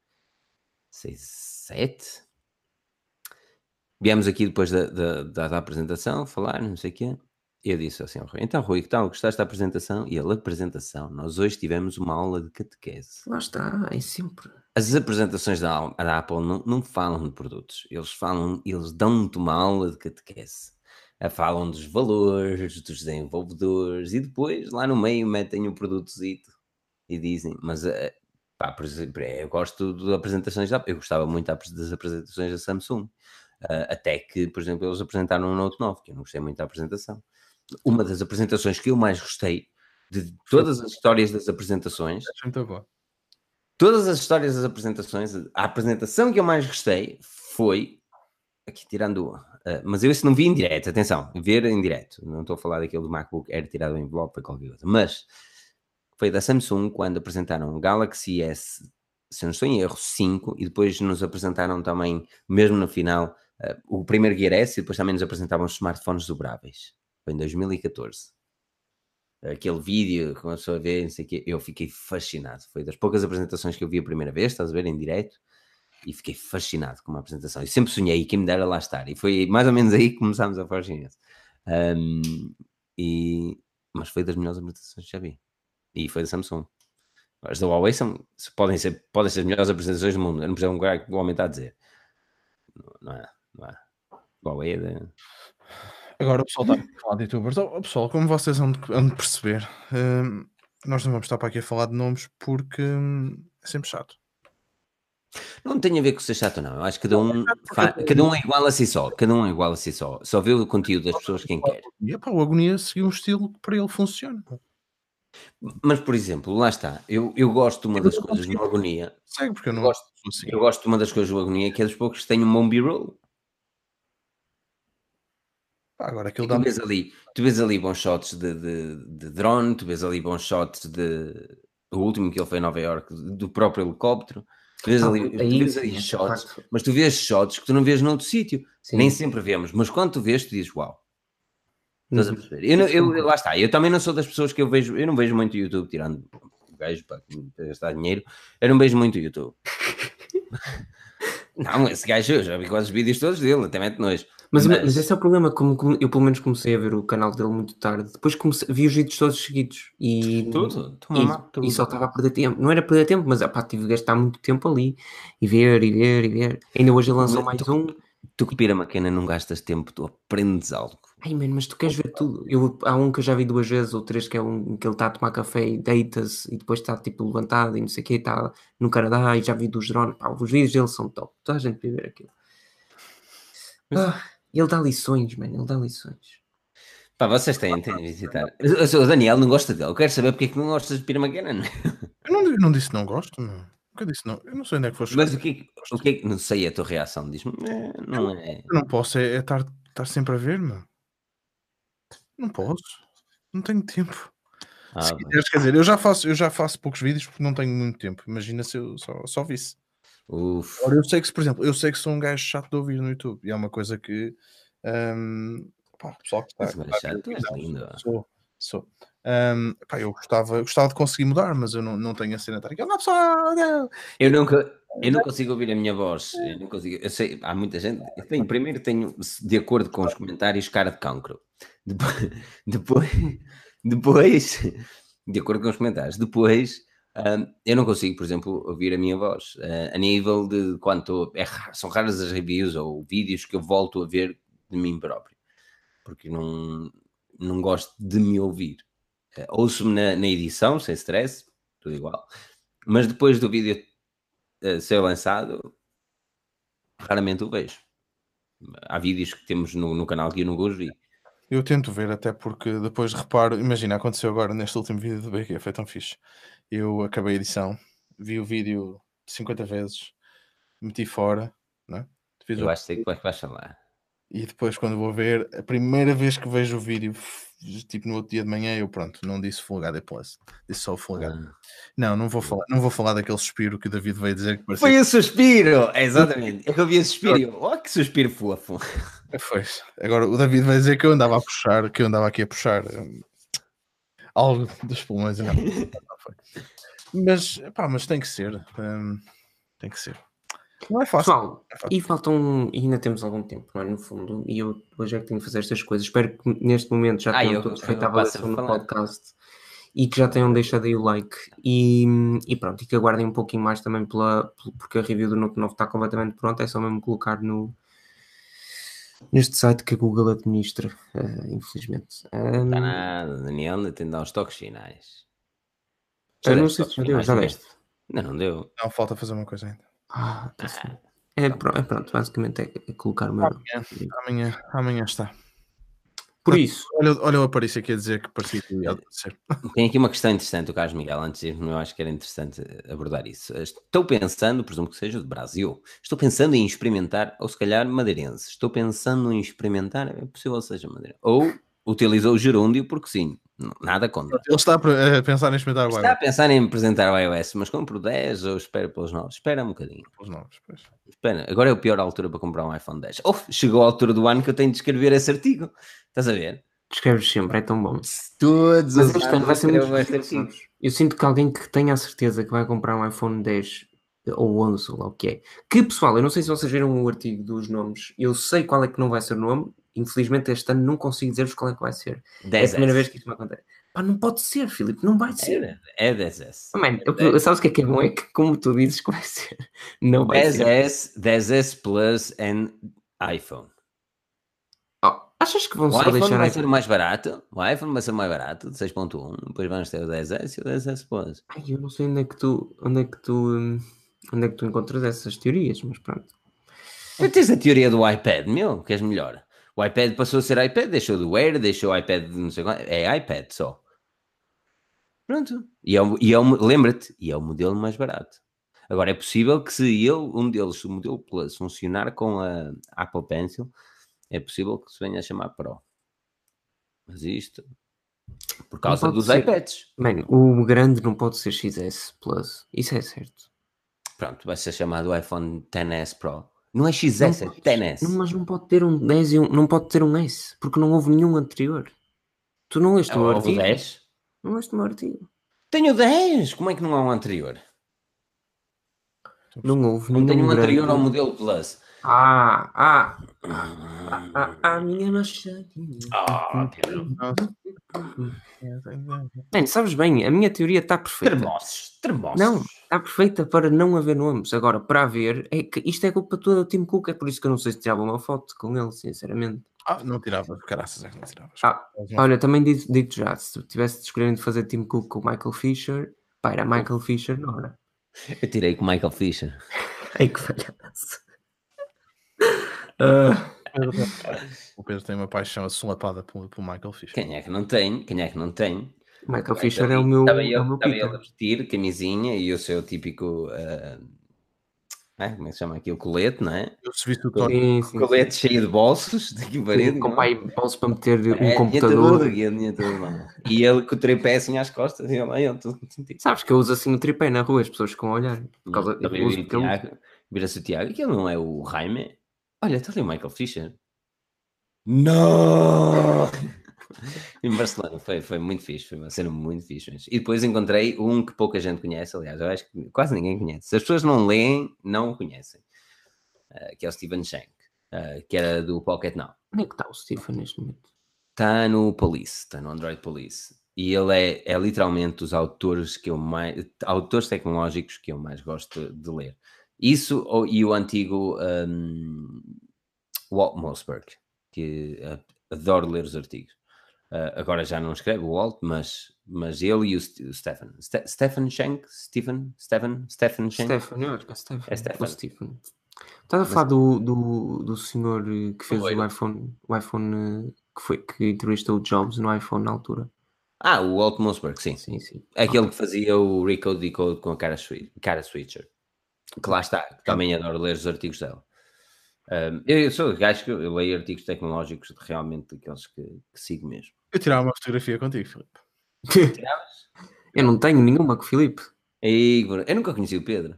S2: 6, 7. Viemos aqui depois da, da, da, da apresentação, falar, não sei o quê. Eu disse assim ao Rui: Então, Rui, que tal? Gostaste da apresentação? E ele, apresentação. Nós hoje tivemos uma aula de catequese.
S1: Lá está, é sempre.
S2: As apresentações da, da Apple não, não falam de produtos, eles falam, eles dão-te uma aula de catequese falam dos valores, dos desenvolvedores e depois lá no meio metem o produtozito e dizem, mas eh, pá, por exemplo, eu gosto de apresentações da, eu gostava muito das apresentações da Samsung, até que, por exemplo, eles apresentaram o Note 9, que eu não gostei muito da apresentação. Uma das apresentações que eu mais gostei de todas as histórias das apresentações. Todas as histórias das apresentações, a apresentação que eu mais gostei foi aqui tirando Uh, mas eu isso não vi em direto, atenção, ver em direto. Não estou a falar daquele do MacBook Air tirado do envelope ou qualquer coisa. Mas foi da Samsung quando apresentaram o Galaxy S, se não estou em erro, 5, e depois nos apresentaram também, mesmo no final, uh, o primeiro Gear S, e depois também nos apresentavam os smartphones dobráveis. Foi em 2014. Aquele vídeo que começou a ver, não sei o quê, eu fiquei fascinado. Foi das poucas apresentações que eu vi a primeira vez, estás a ver, em direto e fiquei fascinado com uma apresentação. E sempre sonhei que me dera lá estar. E foi mais ou menos aí que começámos a falar chinês. Um, e, mas foi das melhores apresentações que já vi. E foi da Samsung. As da Huawei são, podem, ser, podem ser as melhores apresentações do mundo. Eu não preciso um lugar que o homem está a dizer. Não, não é. Não é. É de...
S3: Agora o pessoal está a falar de youtubers. O pessoal, como vocês vão de, perceber, hum, nós não vamos estar para aqui a falar de nomes porque hum, é sempre chato.
S2: Não tem a ver com ser chato, não. Eu acho que cada um, fa... cada um é igual a si só. Cada um é igual a si só. Só vê o conteúdo das pessoas quem quer.
S3: E epá, o Agonia seguiu um estilo que para ele funciona.
S2: Mas, por exemplo, lá está. Eu, eu gosto de uma das coisas no Agonia.
S3: Segue, porque eu não
S2: eu gosto, assim. eu gosto de uma das coisas do Agonia que é dos poucos que tem um bom B-roll.
S3: Agora aquilo
S2: dá tu, vês ali, tu vês ali bons shots de, de, de drone, tu vês ali bons shots de. O último que ele foi em Nova York, do próprio helicóptero. Tu vês ali, tu vês ali shots, mas tu vês shots que tu não vês noutro sítio. Nem sempre vemos, mas quando tu vês, tu dizes uau. Estás a uhum. perceber? Eu, eu, eu, lá está, eu também não sou das pessoas que eu vejo, eu não vejo muito YouTube, tirando o gajo para gastar dinheiro, eu não vejo muito YouTube. [LAUGHS] não, esse gajo eu já vi quase os vídeos todos dele, até mete nojo.
S1: Mas, mas, mas, esse é o problema, como, como, eu pelo menos comecei a ver o canal dele muito tarde, depois comecei, vi os vídeos todos seguidos e,
S2: tudo,
S1: e, tudo. e só estava a perder tempo. Não era perder tempo, mas pá, tive de gastar muito tempo ali e ver e ver e ver. Ainda hoje ele lançou mais
S2: tu,
S1: um.
S2: Tu que pira maquena não gastas tempo, tu aprendes algo.
S1: Ai, mano, mas tu queres ver tudo. Eu, há um que eu já vi duas vezes ou três que é um que ele está a tomar café e deita-se e depois está tipo levantado e não sei o que, está no Canadá e já vi dos drones. Pá, os vídeos dele são top. Toda a gente vai ver aquilo. Mas... Ah. Ele dá lições, mano, ele dá lições.
S2: Pá, vocês têm, têm de visitar. O Daniel não gosta dele. Eu quero saber porque é que não gostas de Peter McKinnon.
S3: Eu não, não disse não gosto, não. Nunca disse não. Eu não sei onde é que foste.
S2: Mas o que, o que é que. Não sei a tua reação. Diz-me. É, não é.
S3: Eu não posso, é, é estar, estar sempre a ver, mano. Não posso. Não tenho tempo. Ah, se quiseres, quer dizer, eu já, faço, eu já faço poucos vídeos porque não tenho muito tempo. Imagina se eu só, só visse.
S2: Uf.
S3: Ora, eu sei que, por exemplo, eu sei que sou um gajo chato de ouvir no YouTube e é uma coisa que um, pá, o pessoal que está.
S2: Mas chato, é lindo.
S3: Sou, sou. Um, pá, eu gostava, gostava de conseguir mudar, mas eu não, não tenho a cena pessoal, não.
S2: Eu nunca. Eu não consigo ouvir a minha voz. Eu não consigo. Eu sei, há muita gente. Eu tenho, primeiro tenho, de acordo com os comentários, cara de cancro. Depois, [LAUGHS] depois, depois de acordo com os comentários, depois Uh, eu não consigo, por exemplo, ouvir a minha voz. Uh, a nível de quanto. É, são raras as reviews ou vídeos que eu volto a ver de mim próprio, porque não, não gosto de me ouvir. Uh, Ouço-me na, na, edição, sem stress, tudo igual, mas depois do vídeo uh, ser lançado, raramente o vejo. Há vídeos que temos no, no canal que eu não gosto de
S3: Eu tento ver, até porque depois reparo, imagina, aconteceu agora neste último vídeo do BQ, foi tão fixe eu acabei a edição, vi o vídeo 50 vezes, meti fora, né?
S2: Fiz eu o... acho que sei que vais falar.
S3: E depois, quando vou ver, a primeira vez que vejo o vídeo, tipo no outro dia de manhã, eu pronto, não disse Full HD Plus, disse só o Full HD. Ah. Não, não vou falar, não vou falar daquele suspiro que o David veio dizer que
S2: parecia... Foi o suspiro, exatamente. É que eu vi esse suspiro. Oh, que suspiro fofo.
S3: Foi. Agora o David vai dizer que eu andava a puxar, que eu andava aqui a puxar algo dos pulmões. Não, não [LAUGHS] foi. Mas, pá, mas tem que ser. Um, tem que ser.
S1: Não é fácil. Pessoal, é fácil. e faltam, e ainda temos algum tempo, não é? No fundo, e eu hoje é que tenho que fazer estas coisas. Espero que neste momento já ah, tenham todos feito a avaliação no podcast e que já tenham deixado aí o like e, e pronto, e que aguardem um pouquinho mais também pela, porque a review do Note 9 está completamente pronta, é só mesmo colocar no neste site que a Google administra, uh, infelizmente.
S2: Um, não está nada, Daniel, ainda tem de dar uns toques finais.
S1: Já não sei se já deu, já deste.
S2: Não, não deu.
S3: Não, falta fazer uma coisa ainda.
S1: Ah, tá ah. é, pronto, é pronto, basicamente é, é colocar o meu
S3: amanhã, amanhã, amanhã está.
S1: Por isso.
S3: Olha, olha o Aparício aqui a dizer que parecia que ia acontecer. [LAUGHS]
S2: Tem aqui uma questão interessante, o Carlos Miguel, antes de eu acho que era interessante abordar isso. Estou pensando, presumo que seja do Brasil, estou pensando em experimentar, ou se calhar madeirense, estou pensando em experimentar, é possível que seja madeirense, ou utilizou o gerúndio porque sim, nada contra.
S3: Ele está a pensar em experimentar o
S2: iOS. Está a pensar em apresentar o iOS, mas compro 10 ou espero pelos novos? Espera um bocadinho.
S3: Pelos novos, pois.
S2: Espera, agora é a pior altura para comprar um iPhone 10. Oh, chegou a altura do ano que eu tenho de escrever esse artigo. Estás a ver?
S1: Escreves sempre, é tão bom.
S2: Todos
S1: mas este ano vai ser muito Eu sinto que alguém que tenha a certeza que vai comprar um iPhone 10 ou 11, ou lá o que é. Que pessoal, eu não sei se vocês viram o artigo dos nomes, eu sei qual é que não vai ser o nome, infelizmente este ano não consigo dizer-vos qual é que vai ser. 10 é a primeira vez que isso me acontece. Pá, não pode ser, Filipe, não vai ser.
S2: É, é 10S.
S1: Oh, man, eu, sabes o que é que é bom? É que, como tu dizes [LAUGHS] que vai ser, não vai 10S,
S2: ser. 10S Plus and iPhone.
S1: Oh, achas que vão
S2: o só iPhone vai ser mais barato? O iPhone vai ser mais barato, de 6.1, depois vamos ter o 10S e o 10S Plus.
S1: Ai, eu não sei onde é que tu, onde é que tu, onde é que tu encontras essas teorias, mas pronto.
S2: Tu tens a teoria do iPad, meu, que és melhor. O iPad passou a ser iPad, deixou do Air, deixou o iPad de não sei quanto. É iPad só. Pronto. E, é, e é lembra-te, e é o modelo mais barato. Agora é possível que se ele, um deles, o modelo Plus, funcionar com a Apple Pencil, é possível que se venha a chamar Pro. Mas isto, por causa dos
S1: ser,
S2: iPads.
S1: Mano, o grande não pode ser XS Plus. Isso é certo.
S2: Pronto, vai ser chamado iPhone XS Pro. Não é XS, não é XS.
S1: Mas não pode ter um 10 e um, não pode ter um S, porque não houve nenhum anterior. Tu não leste o meu artigo? 10? Não leste o meu artigo.
S2: Tenho 10! Como é que não há um anterior?
S1: Não houve
S2: Não tenho um anterior ao modelo Plus.
S1: Ah, ah, ah, ah, a minha machadinha.
S2: Ah, [LAUGHS]
S1: Bem, sabes bem, a minha teoria está perfeita.
S2: Termossos, termossos.
S1: Não, está perfeita para não haver nomes. Agora, para haver, é que isto é culpa toda do Tim Cook, é por isso que eu não sei se tirava uma foto com ele, sinceramente.
S3: Ah, não tirava, caraças, é não tirava.
S1: Ah, olha, também digo, digo já, se tivesse de escolher de fazer Tim Cook com o Michael Fisher, pá, era Michael Fisher na hora.
S2: Eu tirei com o Michael Fisher. [LAUGHS]
S1: Ai, que falhaço.
S3: Uh... O Pedro tem uma paixão assolapada pelo, Michael Fisher.
S2: Quem é que não tem? Quem é que não tem?
S1: Michael Fisher é o meu.
S2: Estava
S1: ele, é o meu
S2: estava ele a vestir camisinha e o seu típico. Uh, é, como é que se chama aqui? O colete, não é?
S3: Eu se o
S2: sim, sim, colete sim. cheio de bolsos [LAUGHS] daqui parede.
S1: Com pai bolsos para meter um é, computador. Tudo,
S2: tinha tudo, e ele com o tripé assim às costas. E ele, ele, tudo,
S1: Sabes que eu uso assim o tripé na rua, as pessoas ficam a olhar. Por causa,
S2: Também eu Tiago, vira-se o Tiago, aquilo não é o Jaime. Olha, está ali o Michael Fisher. Não! [LAUGHS] em Barcelona foi, foi muito fixe, foi uma cena muito fixe. E depois encontrei um que pouca gente conhece, aliás, eu acho que quase ninguém conhece. Se as pessoas não leem, não o conhecem, uh, que é o Steven Shank, uh, que era do Pocket Now.
S1: Onde é que está o Steven neste momento?
S2: Está no Police, está no Android Police. E ele é, é literalmente dos autores que eu mais autores tecnológicos que eu mais gosto de ler. Isso e o antigo um, Walt Mossberg, que adoro ler os artigos. Uh, agora já não escreve o Walt, mas, mas ele e o, St o Stephen. Ste Stephen? Stephen? Stephen? Stephen Shank?
S1: Stephen, eu acho que é Stephen. É Stephen. Stephen. Estás a falar mas... do, do, do senhor que fez o, o iPhone, o iPhone que, foi, que entrevistou o Jobs no iPhone na altura.
S2: Ah, o Walt Mossberg, sim.
S1: Sim, sim.
S2: Aquele okay. que fazia o Recode Decode com a cara, cara switcher. Que lá está, também adoro ler os artigos dela. Um, eu, sou gajo que eu leio artigos tecnológicos de realmente daqueles que, que sigo mesmo.
S3: Eu tirava uma fotografia contigo, Filipe. [LAUGHS]
S1: eu não tenho nenhuma com o Filipe.
S2: Eu nunca conheci o Pedro.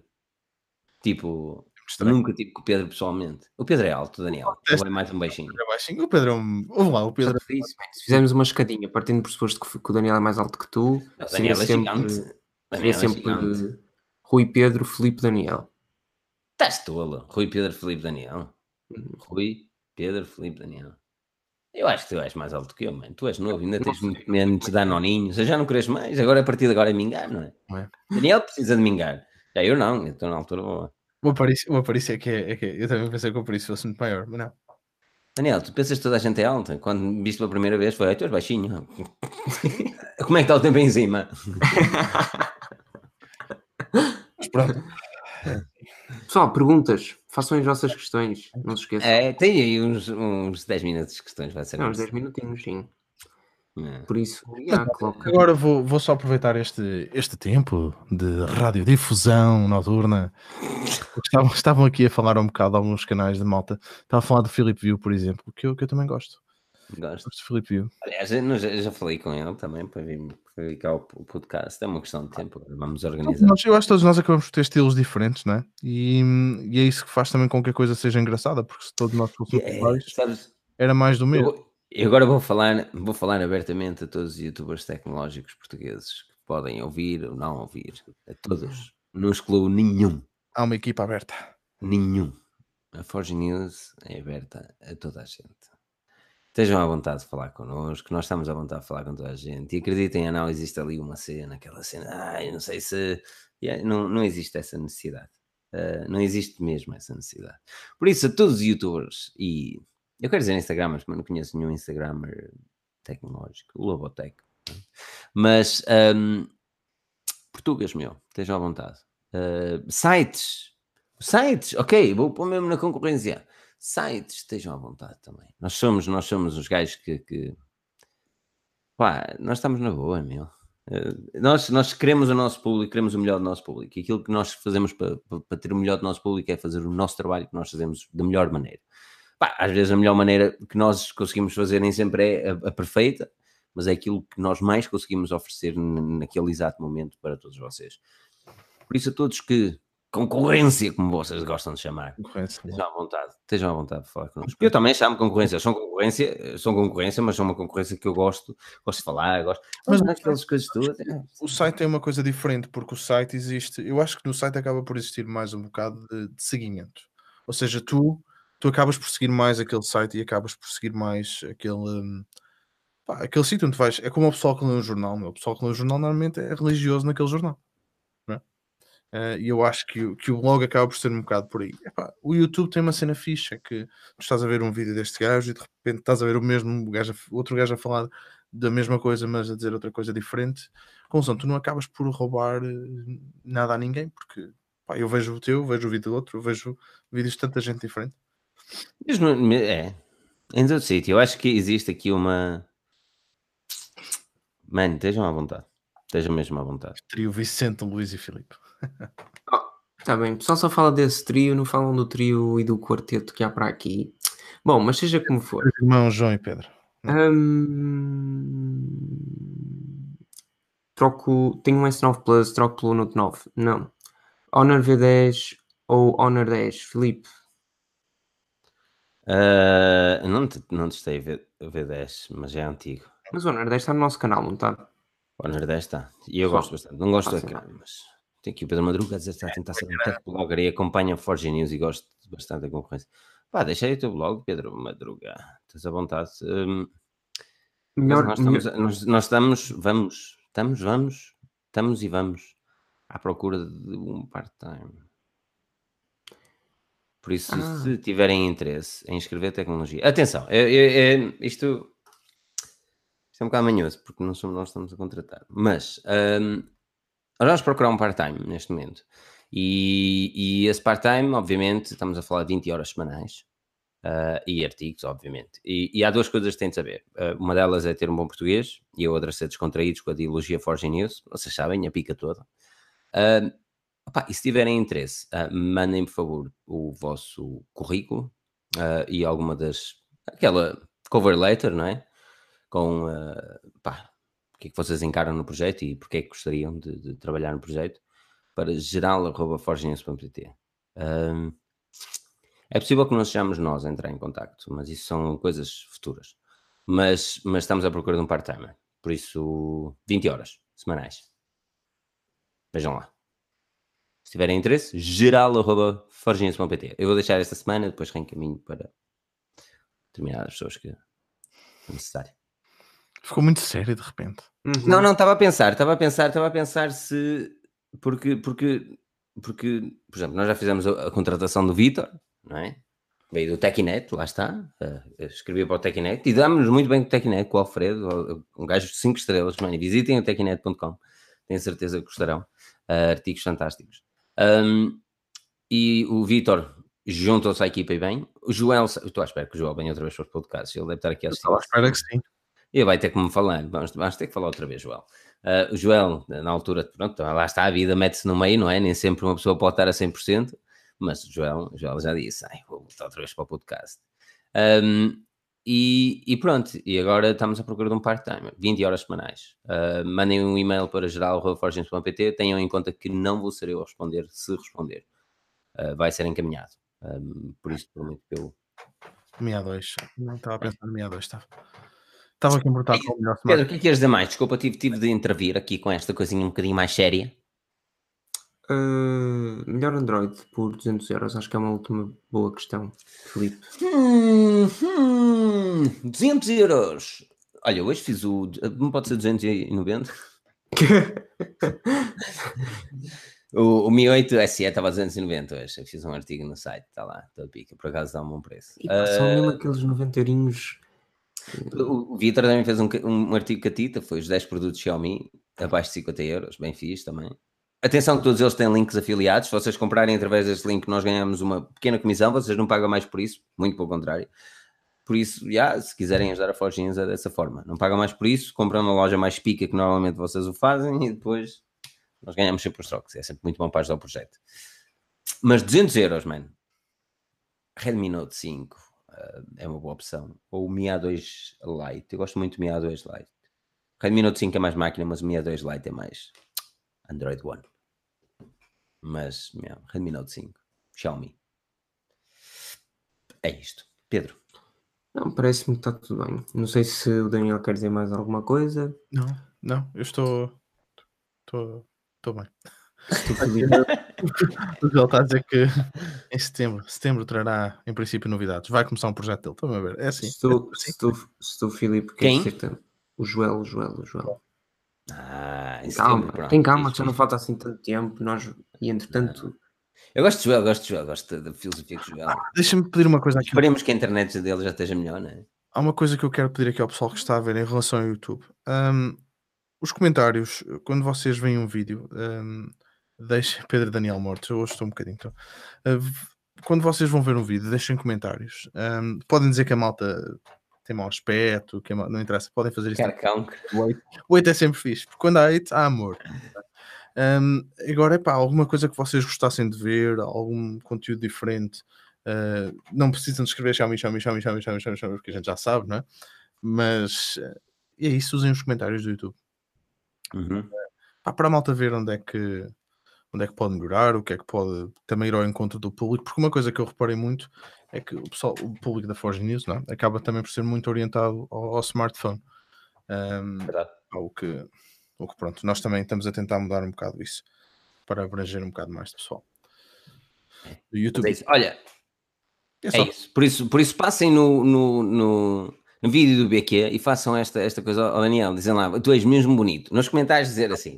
S2: Tipo, Estranho. Nunca tive com o Pedro pessoalmente. O Pedro é alto, Daniel. Ele é mais um baixinho.
S3: É baixinho. O Pedro é um. Vamos lá, o Pedro.
S1: É... Isso, se fizermos uma escadinha, partindo do pressuposto que, o Daniel é mais alto que tu,
S2: não, seria Daniel é sempre, seria
S1: é sempre é Rui Pedro, Felipe Daniel.
S2: Estás tolo. Rui Pedro, Felipe Daniel. Hum. Rui Pedro, Felipe Daniel. Eu acho que tu és mais alto que eu, mano. Tu és novo, ainda tens muito menos de danoninhos. Já não queres mais. Agora, a partir de agora, é me engano, não é? não é? Daniel precisa de me enganar. Já eu não, eu estou na altura boa.
S3: O Aparício, o Aparício é que é, é que é. Eu também pensei que o Aparício fosse muito maior, mas não.
S2: Daniel, tu pensas que toda a gente é alta? Quando me viste pela primeira vez foi, tu és baixinho. [LAUGHS] Como é que está o tempo em cima? [LAUGHS]
S3: mas pronto.
S1: Pessoal, perguntas. Façam as vossas questões. Não se esqueçam.
S2: É, tem aí uns, uns 10 minutos de questões, vai ser.
S1: Não, uns 10 minutinhos, sim. É. Por isso,
S3: yeah, agora vou, vou só aproveitar este, este tempo de radiodifusão noturna. Estavam, estavam aqui a falar um bocado alguns canais de malta. Estava a falar do Philip View, por exemplo, que eu, que eu também gosto.
S2: Gosto.
S3: de Philip View.
S2: Aliás, eu já, falei com ele também para vir, cá o podcast. É uma questão de tempo. Vamos organizar.
S3: Nós, eu acho que todos nós acabamos por ter estilos diferentes, não é? E, e é isso que faz também com que a coisa seja engraçada, porque se todos nós fôssemos yeah, iguais, era mais do mesmo.
S2: Eu, e agora vou falar, vou falar abertamente a todos os youtubers tecnológicos portugueses que podem ouvir ou não ouvir. A todos. Não excluo nenhum.
S3: Há uma equipa aberta.
S2: Nenhum. A Forge News é aberta a toda a gente. Estejam à vontade de falar connosco, nós estamos à vontade de falar com toda a gente. E acreditem, não existe ali uma cena, aquela cena, ai, não sei se. Yeah, não, não existe essa necessidade. Uh, não existe mesmo essa necessidade. Por isso, a todos os youtubers e eu quero dizer Instagram, mas não conheço nenhum Instagrammer tecnológico, o Lobotech. Mas um, português, meu, estejam à vontade. Uh, sites, sites, ok, vou pôr mesmo na concorrência. Sites, estejam à vontade também. Nós somos, nós somos os gajos que, que... Pá, nós estamos na boa, meu. Uh, nós, nós queremos o nosso público, queremos o melhor do nosso público. E aquilo que nós fazemos para, para ter o melhor do nosso público é fazer o nosso trabalho que nós fazemos da melhor maneira. Pá, às vezes a melhor maneira que nós conseguimos fazer nem sempre é a, a, perfeita, mas é aquilo que nós mais conseguimos oferecer naquele exato momento para todos vocês. Por isso, a todos que concorrência, como vocês gostam de chamar, estejam à vontade, estejam à vontade de falar connosco. Eu também chamo concorrência, são concorrência, são concorrência, mas são uma concorrência que eu gosto, gosto de falar, gosto, mas não aquelas coisas todas. É.
S3: O site tem uma coisa diferente, porque o site existe, eu acho que no site acaba por existir mais um bocado de, de seguimento. Ou seja, tu tu acabas por seguir mais aquele site e acabas por seguir mais aquele, um, pá, aquele sítio onde vais. É como o pessoal que lê um jornal, meu. o pessoal que lê um jornal normalmente é religioso naquele jornal. Uh, e eu acho que, que o blog acaba por ser um bocado por aí. Epá, o YouTube tem uma cena fixa que tu estás a ver um vídeo deste gajo e de repente estás a ver o mesmo gajo, outro gajo a falar da mesma coisa, mas a dizer outra coisa diferente. Conclusão, tu não acabas por roubar eh, nada a ninguém, porque pá, eu vejo o teu, vejo o vídeo do outro, vejo vídeos de tanta gente diferente.
S2: Mesmo, é, em todo sítio. Eu acho que existe aqui uma. Mano, estejam à vontade. Estejam mesmo à vontade.
S3: Trio Vicente, Luís e Filipe.
S1: Está [LAUGHS] bem, o pessoal só fala desse trio, não falam do trio e do quarteto que há para aqui. Bom, mas seja como for.
S3: Irmão João e Pedro.
S1: Hum... Troco. Tenho um S9 Plus, troco pelo Note 9. Não. Honor V10 ou Honor 10. Filipe,
S2: Uh, não, te, não testei o V10, mas é antigo.
S1: Mas o Honor 10 está no nosso canal, não está?
S2: O Honor 10 está. E eu Só. gosto bastante. Não gosto daquele, mas tem aqui o Pedro Madruga a dizer está a tentar ser um tech blogger e acompanha o Forge News e gosto bastante da concorrência. Pá, deixa aí o teu blog, Pedro Madruga. Estás à vontade. Um, melhor, nós, estamos, melhor... Nós, nós, estamos, vamos, estamos, vamos, estamos e vamos à procura de um part-time. Por isso, ah. se tiverem interesse em escrever tecnologia, atenção, é, é, é, isto, isto é um bocado manhoso, porque não somos nós que estamos a contratar, mas um, vamos procurar um part-time neste momento. E, e esse part-time, obviamente, estamos a falar de 20 horas semanais uh, e artigos, obviamente. E, e, há duas coisas que têm de saber. Uh, uma delas é ter um bom português e a outra ser descontraídos com a ideologia Forge News. Vocês sabem, a pica toda. Uh, Opa, e se tiverem interesse, mandem por favor o vosso currículo e alguma das. aquela cover letter, não é? Com pá, que é que vocês encaram no projeto e porque é que gostariam de, de trabalhar no projeto para geral.forginense.pt. Um, é possível que não sejamos nós a entrar em contato, mas isso são coisas futuras. Mas, mas estamos à procura de um part-timer, por isso 20 horas semanais. Vejam lá. Se tiverem interesse, geral.forginense.pt. Eu vou deixar esta semana, depois reencaminho para determinadas pessoas que é necessário.
S3: Ficou muito sério de repente.
S2: Uhum. Não, não, estava a pensar, estava a pensar, estava a pensar se. Porque, porque, porque, por exemplo, nós já fizemos a, a contratação do Vitor, não é? Veio do Tecnet, lá está, uh, escrevi para o Tecnet e damos-nos muito bem com o Tecnet, com o Alfredo, um gajo de 5 estrelas, mano, visitem o tecnet.com, tenho certeza que gostarão, uh, artigos fantásticos. Um, e o Vitor juntou-se à equipa e bem, o Joel, estou à espera que o Joel venha outra vez para os podcasts, ele deve estar aqui a assistir.
S3: Estou à espera que sim.
S2: E vai ter que me falar, vamos, vamos ter que falar outra vez, Joel. Uh, o Joel, na altura, pronto, lá está, a vida mete-se no meio, não é? Nem sempre uma pessoa pode estar a 100%, mas o Joel, o Joel já disse, ai, vou voltar outra vez para o podcast. Um, e, e, pronto, e agora estamos à procura de um part-time, 20 horas semanais. Uh, mandem um e-mail para geral.forgens.pt, tenham em conta que não vou ser eu a responder, se responder. Uh, vai ser encaminhado. Um, por isso, prometo que eu...
S3: Meia 2, não estava a pensar no meia 2, estava. Estava aqui importado com o melhor
S2: Pedro, o que é que queres dizer mais? Desculpa, tive, tive de intervir aqui com esta coisinha um bocadinho mais séria.
S1: Uh, melhor Android por 200 euros, acho que é uma última boa questão, Felipe.
S2: Hum, hum, 200 euros. Olha, hoje fiz o. Não pode ser 290? [LAUGHS] o, o Mi 8 SE estava a 290 hoje. Eu fiz um artigo no site, está lá, está pica. Por acaso dá um bom preço.
S1: E uh, são mesmo aqueles 90 eurinhos
S2: o Vitor também fez um, um artigo catita, foi os 10 produtos Xiaomi, abaixo de 50 euros, bem fixe também. Atenção que todos eles têm links afiliados, se vocês comprarem através deste link nós ganhamos uma pequena comissão, vocês não pagam mais por isso, muito pelo contrário. Por isso, yeah, se quiserem ajudar a Forginhas é dessa forma. Não pagam mais por isso, compram na loja mais pica que normalmente vocês o fazem e depois nós ganhamos sempre os trocos. É sempre muito bom para ajudar o projeto. Mas 200 euros, mano. Redmi Note 5 é uma boa opção. Ou o Mi A2 Lite. Eu gosto muito do Mi A2 Lite. O Redmi Note 5 é mais máquina, mas o Mi A2 Lite é mais Android One. Mas, meu, Redmi Note 5. Xiaomi. É isto. Pedro.
S1: Não, parece-me que está tudo bem. Não sei se o Daniel quer dizer mais alguma coisa.
S3: Não, não, eu estou. Estou, estou bem. [LAUGHS] Ele está a dizer que em setembro, setembro trará em princípio novidades. Vai começar um projeto dele, estão a ver? É assim.
S1: Se tu, é assim. se tu, Filipe,
S2: quem?
S1: O Joel, o Joel, o Joel.
S2: Ah,
S1: calma, setembro, tem calma, que já não falta assim tanto tempo. Nós, e entretanto.
S2: Eu gosto de Joel, gosto de Joel, gosto da filosofia que Joel. Ah,
S3: Deixa-me pedir uma coisa aqui.
S2: Esperemos que a internet dele já esteja melhor, não é?
S3: Há uma coisa que eu quero pedir aqui ao pessoal que está a ver em relação ao YouTube. Um, os comentários, quando vocês veem um vídeo, um, Deixem, Pedro Daniel Mortos, eu hoje estou um bocadinho. Então. Uh, quando vocês vão ver um vídeo, deixem comentários. Um, podem dizer que a malta tem mau aspecto, que mal, não interessa, podem fazer isso. O 8 é sempre fixe, porque quando há 8 há amor. Um, agora, é pá, alguma coisa que vocês gostassem de ver, algum conteúdo diferente. Uh, não precisam de escrever Xiaomi, Xiaomi, Xiaomi, Xiaomi, Xiaomi, Xiaomi, porque a gente já sabe, não é? Mas uh, é isso, usem os comentários do YouTube.
S2: Uhum.
S3: Pá, para a malta ver onde é que onde é que pode melhorar, o que é que pode também ir ao encontro do público, porque uma coisa que eu reparei muito é que o, pessoal, o público da Forge News não, é? acaba também por ser muito orientado ao, ao smartphone. Um, o que, o que pronto, nós também estamos a tentar mudar um bocado isso para abranger um bocado mais de pessoal.
S2: Do YouTube. É Olha, é, é, isso. Por isso, por isso passem no, no, no, no, vídeo do BQ e façam esta, esta coisa ao Daniel, dizem lá, tu és mesmo bonito. Nos comentários dizer assim.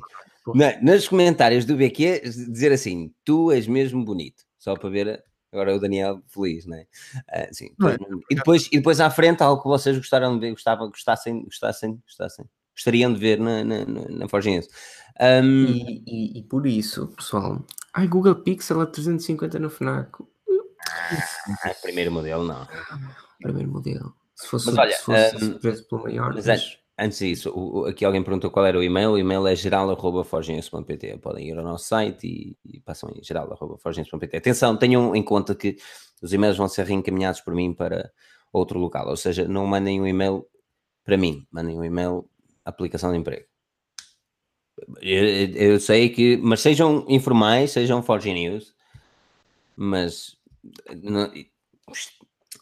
S2: Na, nos comentários do BQ, dizer assim: tu és mesmo bonito, só para ver agora o Daniel feliz, né? Uh, sim, é? e, depois, e depois à frente, algo que vocês gostaram de ver, gostavam, gostassem, gostassem, gostassem, gostariam de ver na, na, na Forginhas. Um...
S1: E, e, e, por isso, pessoal, ai, Google Pixel a 350 no FNAC.
S2: Ah, primeiro modelo, não.
S1: Primeiro modelo. Se fosse, mas olha, se fosse um, preço pelo maior.
S2: Mas, mas antes disso, aqui alguém perguntou qual era o e-mail. O e-mail é geral.forgense.pt. Podem ir ao nosso site e, e passam em geral.forgense.pt. Atenção, tenham em conta que os e-mails vão ser reencaminhados por mim para outro local. Ou seja, não mandem um e-mail para mim, mandem um e-mail aplicação de emprego. Eu, eu, sei que, mas sejam informais, sejam Forge News, mas não,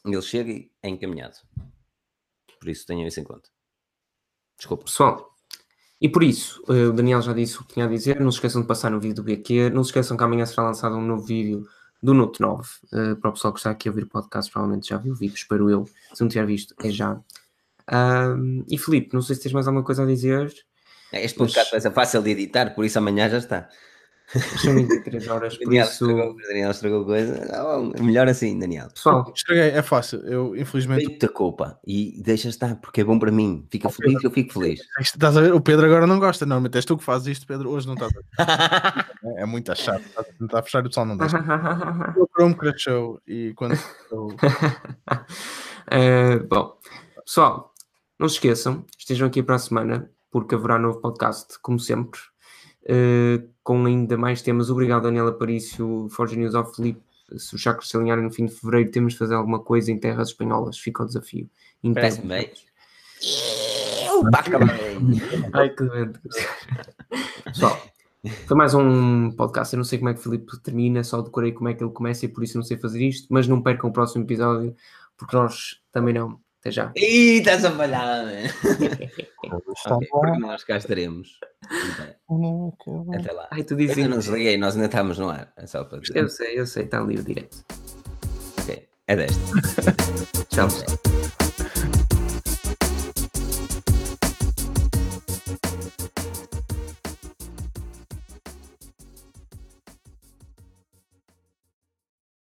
S2: ele chega é encaminhado. Por isso tenham isso em conta.
S1: Desculpa. Pessoal, e por isso, eh, o Daniel já disse o que tinha a dizer. Não se esqueçam de passar no vídeo do BQ. Não se esqueçam que amanhã será lançado um novo vídeo do Note 9. Uh, para o pessoal que está aqui a ouvir o podcast, provavelmente já viu o vídeo, espero eu. Se não tiver visto, é já. Uh, e Felipe, não sei se tens mais alguma coisa a dizer.
S2: É, este podcast mas... vai ser fácil de editar, por isso amanhã já está.
S1: São 23 horas, por
S2: Daniel
S1: isso.
S2: Estragou, Daniel estragou coisa. Não, melhor assim, Daniel.
S3: Pessoal, estraguei, é fácil. Eu, infelizmente.
S2: Muita culpa e deixa estar, porque é bom para mim. Fica oh, feliz, eu fico feliz.
S3: Estás a ver? O Pedro agora não gosta, normalmente és tu que fazes isto, Pedro. Hoje não está [LAUGHS] é, é muito chato. Está a tentar fechar o pessoal, não deixa. o Chrome crashou e quando. [LAUGHS]
S1: é, bom, pessoal, não se esqueçam, estejam aqui para a semana, porque haverá novo podcast, como sempre. Uh, com ainda mais temas. Obrigado, Daniel Aparício, Forge News of Felipe. Se os chakras se alinharem no fim de fevereiro, temos de fazer alguma coisa em terras espanholas. Fica o desafio.
S2: Parece-me bem.
S1: Ai, que doente. Pessoal, foi mais um podcast. Eu não sei como é que o Felipe termina, só decorei como é que ele começa e por isso não sei fazer isto. Mas não percam o próximo episódio, porque nós também não. Até já.
S2: Ih, estás a falhar, [LAUGHS] okay, porque nós cá estaremos. Até lá.
S1: Ai, tu dizes.
S2: Eu não desliguei, nós ainda estamos no ar. É só para dizer.
S1: Eu sei, eu sei, está ali o direto.
S2: Ok, é desta. [LAUGHS]
S1: Tchau.